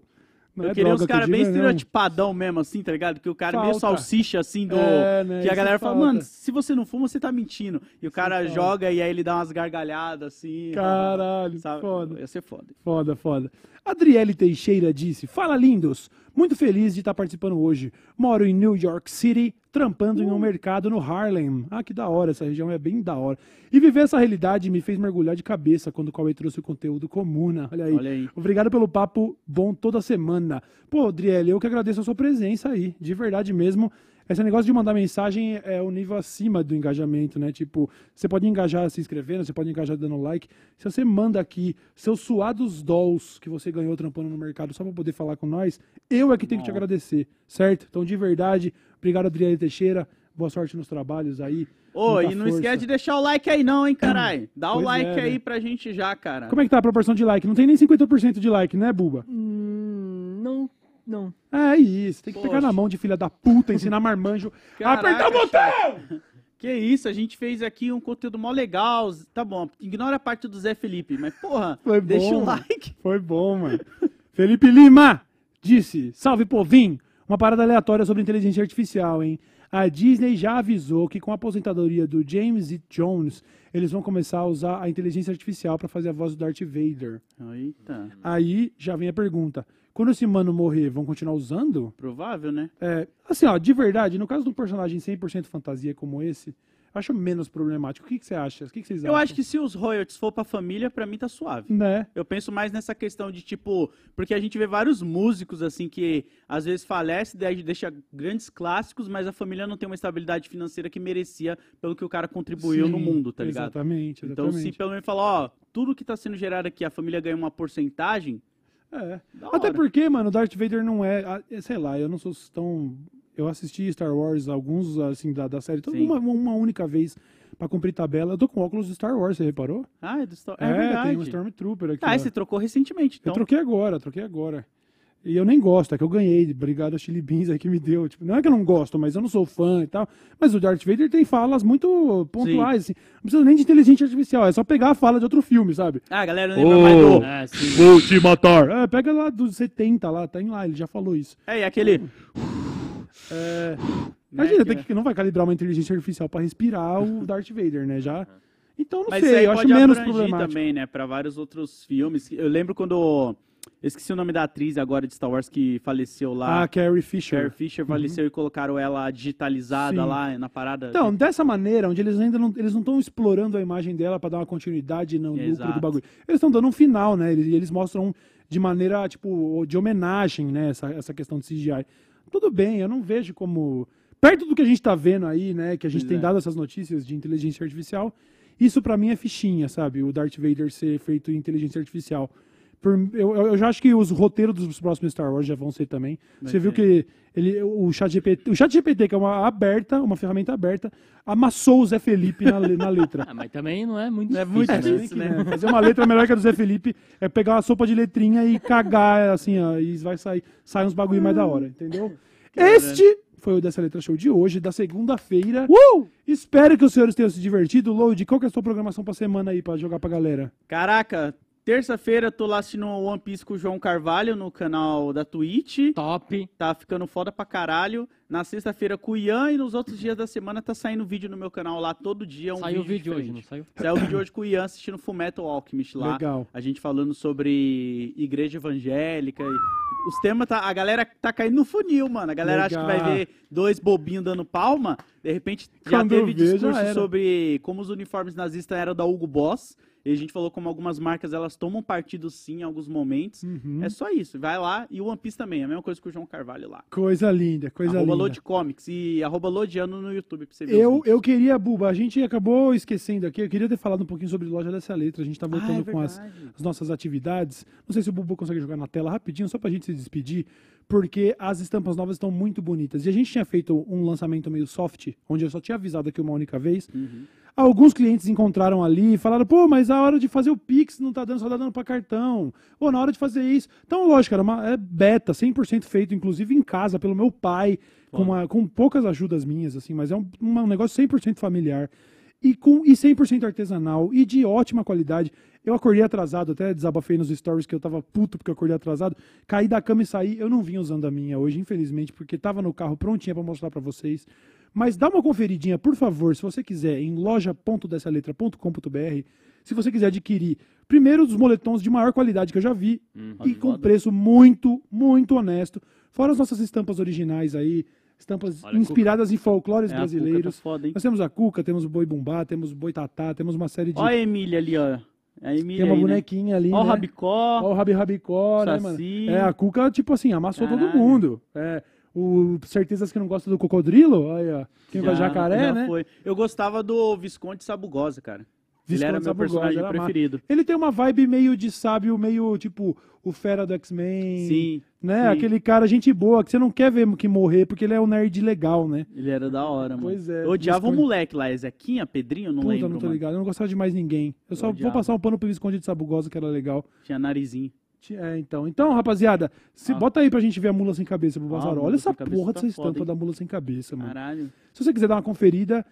Não Eu é queria uns eu caras bem digo, é não. estereotipadão mesmo, assim, tá ligado? Que o cara é meio Falta. salsicha, assim, do. É, né, que a galera fala, falta. mano, se você não fuma, você tá mentindo. E o cara falta. joga e aí ele dá umas gargalhadas, assim. Caralho, sabe? foda. Ia ser foda. Foda, foda. Adriele Teixeira disse: Fala, lindos! Muito feliz de estar participando hoje. Moro em New York City, trampando em um mercado no Harlem. Ah, que da hora, essa região é bem da hora. E viver essa realidade me fez mergulhar de cabeça quando o Cauê trouxe o conteúdo comuna. Olha aí. Olha aí. Obrigado pelo papo bom toda semana. Pô, Adriele, eu que agradeço a sua presença aí, de verdade mesmo. esse negócio de mandar mensagem é o nível acima do engajamento, né? Tipo, você pode engajar se inscrevendo, você pode engajar dando like. Se você manda aqui seus suados dolls que você ganhou trampando no mercado só pra poder falar com nós, eu é que tenho que te agradecer, certo? Então, de verdade, obrigado, Adriane Teixeira. Boa sorte nos trabalhos aí. Ô, e não força. esquece de deixar o like aí não, hein, caralho. *clears throat* Dá o Pois like é, aí né? pra gente já, cara. Como é que tá a proporção de like? Não tem nem 50% de like, né, Buba? Hum, não, não. É isso, tem que pegar Poxa. na mão de filha da puta, ensinar *laughs* marmanjo Caraca, apertar o botão! *laughs* Que isso, a gente fez aqui um conteúdo mó legal. Tá bom, ignora a parte do Zé Felipe, mas porra, *laughs* Foi deixa bom. o like. Foi bom, mano. Felipe Lima disse: Salve povinho! Uma parada aleatória sobre inteligência artificial, hein? A Disney já avisou que com a aposentadoria do James E. Jones, eles vão começar a usar a inteligência artificial pra fazer a voz do Darth Vader. Eita, Aí já vem a pergunta: quando esse mano morrer, vão continuar usando? provável, né? É, assim, ó, de verdade, no caso de um personagem 100% fantasia como esse, acho menos problemático. O que, que você acha? O que, que vocês Eu acham? acho que se os royalties for pra família, pra mim tá suave. Né? Eu penso mais nessa questão de tipo, porque a gente vê vários músicos assim que às vezes falece, deixa grandes clássicos, mas a família não tem uma estabilidade financeira que merecia pelo que o cara contribuiu no Sim, mundo, tá ligado? Exatamente, Então, exatamente. se pelo menos falar, ó, tudo que tá sendo gerado aqui, a família ganha uma porcentagem, É. Até porque, mano, Darth Vader não é. ah, é, Sei lá, eu não sou tão. Eu assisti Star Wars, alguns, assim, da, da série, toda uma, uma única vez pra cumprir tabela. Eu tô com óculos do Star Wars, você reparou? Ah, é, do Star... é, verdade. tem um Stormtrooper aqui. Ah, ó. e você trocou recentemente, então. Eu troquei agora, troquei agora. E eu nem gosto, é que eu ganhei, obrigado a Chili Beans aí que me deu. Tipo, não é que eu não gosto, mas eu não sou fã e tal. Mas o Darth Vader tem falas muito pontuais, assim. Não precisa nem de inteligência artificial, é só pegar a fala de outro filme, sabe? Ah, galera não lembra mais do. É, sim. Vou te matar. É, pega lá dos 70 lá, tá em lá, ele já falou isso. É, e aquele. É, Né, Imagina, que- tem que não vai calibrar uma inteligência artificial pra respirar o *laughs* Darth Vader, né? Já. Então não Mas sei, eu acho menos problemático. também, né? Pra vários outros filmes. Eu lembro quando. Eu esqueci o nome da atriz agora de Star Wars que faleceu lá. Ah, Carrie Fisher. Carrie Fisher faleceu e colocaram ela digitalizada Sim. lá na parada. Então, dessa maneira, onde eles ainda não eles não estão explorando a imagem dela pra dar uma continuidade no lucro Exato. do bagulho. Eles estão dando um final, né? Eles, eles mostram de maneira, tipo, de homenagem, né? Essa, essa questão de CGI. Tudo bem, eu não vejo como. Perto do que a gente tá vendo aí, né? Que a gente Pois tem é. dado essas notícias de inteligência artificial. Isso pra mim é fichinha, sabe? O Darth Vader ser feito em inteligência artificial. Por- eu, eu já acho que os roteiros dos próximos Star Wars já vão ser também. Vai Você viu ser. que ele, o chat GPT, o chat GPT, que é uma aberta, uma ferramenta aberta, amassou o Zé Felipe na, na letra. *laughs* Ah, mas também não é muito Não é difícil, muito É, né? difícil, né? né, Fazer uma letra melhor que a do Zé Felipe é pegar uma sopa de letrinha e cagar, assim, ó, e vai sair, sai uns bagulho mais da hora, entendeu? Este foi o Dessa Letra Show de hoje, da segunda-feira. Espero que os senhores tenham se divertido. Load, qual que é a sua programação pra semana aí, pra jogar pra galera? Caraca, terça-feira tô lá assistindo One Piece com o João Carvalho no canal da Twitch. Top. Tá ficando foda pra caralho. Na sexta-feira com o Ian e nos outros dias da semana tá saindo vídeo no meu canal lá todo dia. Um Saiu o vídeo vídeo hoje, não saiu? Saiu o vídeo hoje com o Ian assistindo Fullmetal Alchemist lá. Legal. A gente falando sobre igreja evangélica. E os temas, tá, a galera tá caindo no funil, mano. A galera acha que Legal. vai ver dois bobinhos dando palma. De repente já Quando teve já discurso era. sobre como os uniformes nazistas eram da Hugo Boss. E a gente falou como algumas marcas elas tomam partido sim em alguns momentos. Uhum. É só isso. Vai lá. E o One Piece também. É a mesma coisa que o João Carvalho lá. Coisa linda, coisa arroba linda. Load Comics e arroba Loadiano no YouTube pra você ver Eu, eu queria, Buba, a gente acabou esquecendo aqui, eu queria ter falado um pouquinho sobre loja dessa letra. A gente tá voltando Ah, é com as, as nossas atividades. Não sei se o Bubu consegue jogar na tela rapidinho, só pra gente se despedir, porque as estampas novas estão muito bonitas. E a gente tinha feito um lançamento meio soft, onde eu só tinha avisado aqui uma única vez. Uhum. Alguns clientes encontraram ali e falaram, pô, mas a hora de fazer o Pix não tá dando, só tá dando pra cartão. Ou na hora de fazer isso. Então, lógico, era uma, é beta, 100% feito, inclusive em casa, pelo meu pai, com, uma- com poucas ajudas minhas, assim, mas é um, um negócio 100% familiar. E, com, e 100% artesanal e de ótima qualidade. Eu acordei atrasado, até desabafei nos stories que eu tava puto porque eu acordei atrasado. Caí da cama e saí. Eu não vim usando a minha hoje, infelizmente, porque tava no carro prontinha pra mostrar pra vocês. Mas dá uma conferidinha, por favor, se você quiser, em loja.dessaletra.com.br. Se você quiser adquirir, primeiro, os moletons de maior qualidade que eu já vi e com preço muito, muito honesto. Fora as nossas estampas originais aí, estampas Olha, inspiradas em folclores É, Cuca brasileiros. Tá foda? Nós temos a Cuca, temos o Boi Bumbá, temos o Boi Tatá, temos uma série de. Olha a Emília ali, ó. A Emília tem uma aí, né? bonequinha ali. Ó o né? Rabicó. Ó o Rabi Rabicó, né, mano? É, a Cuca, tipo assim, amassou todo Caralho. mundo. É, O Certezas que não gosta do cocodrilo? Aí, ó. Quem Já- jacaré, já né? foi. Eu gostava do Visconde Sabugosa, cara. Ele Visconde era meu Sabugosa, personagem era preferido. Ele tem uma vibe meio de sábio, meio tipo o Fera do X-Men. Sim, Né? sim. Aquele cara, gente boa, que você não quer ver que morrer, porque ele é um nerd legal, né? ele era da hora, mano. Pois é, Eu odiava o moleque lá, Ezequinha, Pedrinho, não Puta, lembro, não tô mano. ligado. Eu não gostava de mais ninguém. Eu só vou odiava. passar um pano pro Visconde de Sabugosa, que era legal. Tinha narizinho. É, então. Então, rapaziada, se, Ah. bota aí pra gente ver a mula sem cabeça pro Bazar. mula Olha essa porra tá dessa estampa hein? da mula sem cabeça, mano. Caralho. Se você quiser dar uma conferida,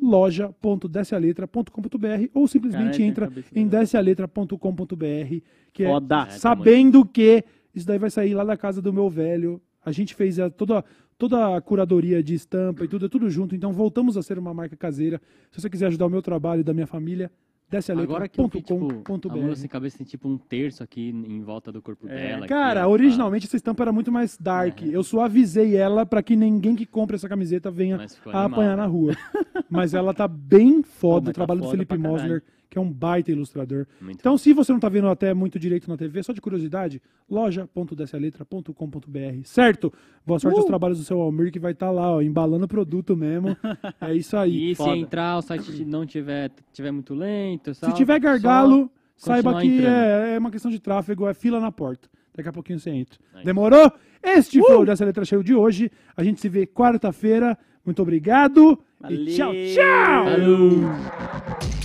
loja.descealetra.com.br ou simplesmente Caralho, entra em legal. descealetra.com.br, que é Foda. sabendo que isso daí vai sair lá da casa do meu velho. A gente fez a- toda, toda a curadoria de estampa e tudo, é tudo junto. Então voltamos a ser uma marca caseira. Se você quiser ajudar o meu trabalho e da minha família, Agora que eu vi, tipo, a mula sem cabeça tem tipo um terço aqui em volta do corpo É, dela. Cara, aqui, originalmente essa estampa era muito mais dark. É. Eu suavizei ela pra que ninguém que compre essa camiseta venha a animal, apanhar né? na rua. *laughs* Mas ela tá bem Pô, foda. mas o trabalho tá do foda Felipe pra caralho. Que é um baita ilustrador. Muito Então, se você não tá vendo até muito direito na TV, só de curiosidade, loja.descealetra.com.br. Certo? Boa sorte aos Uh! trabalhos do seu Almir, que vai estar lá, ó, embalando o produto mesmo. *laughs* É isso aí. E se Foda. entrar, o site não tiver, tiver muito lento, Se tiver gargalo, saiba que é, é uma questão de tráfego, é fila na porta. Daqui a pouquinho você entra. Aí. Demorou? Este Uh! foi o Dessa Letra Cheio de hoje. A gente se vê quarta-feira. Muito obrigado. E Valeu. tchau, tchau! Falou!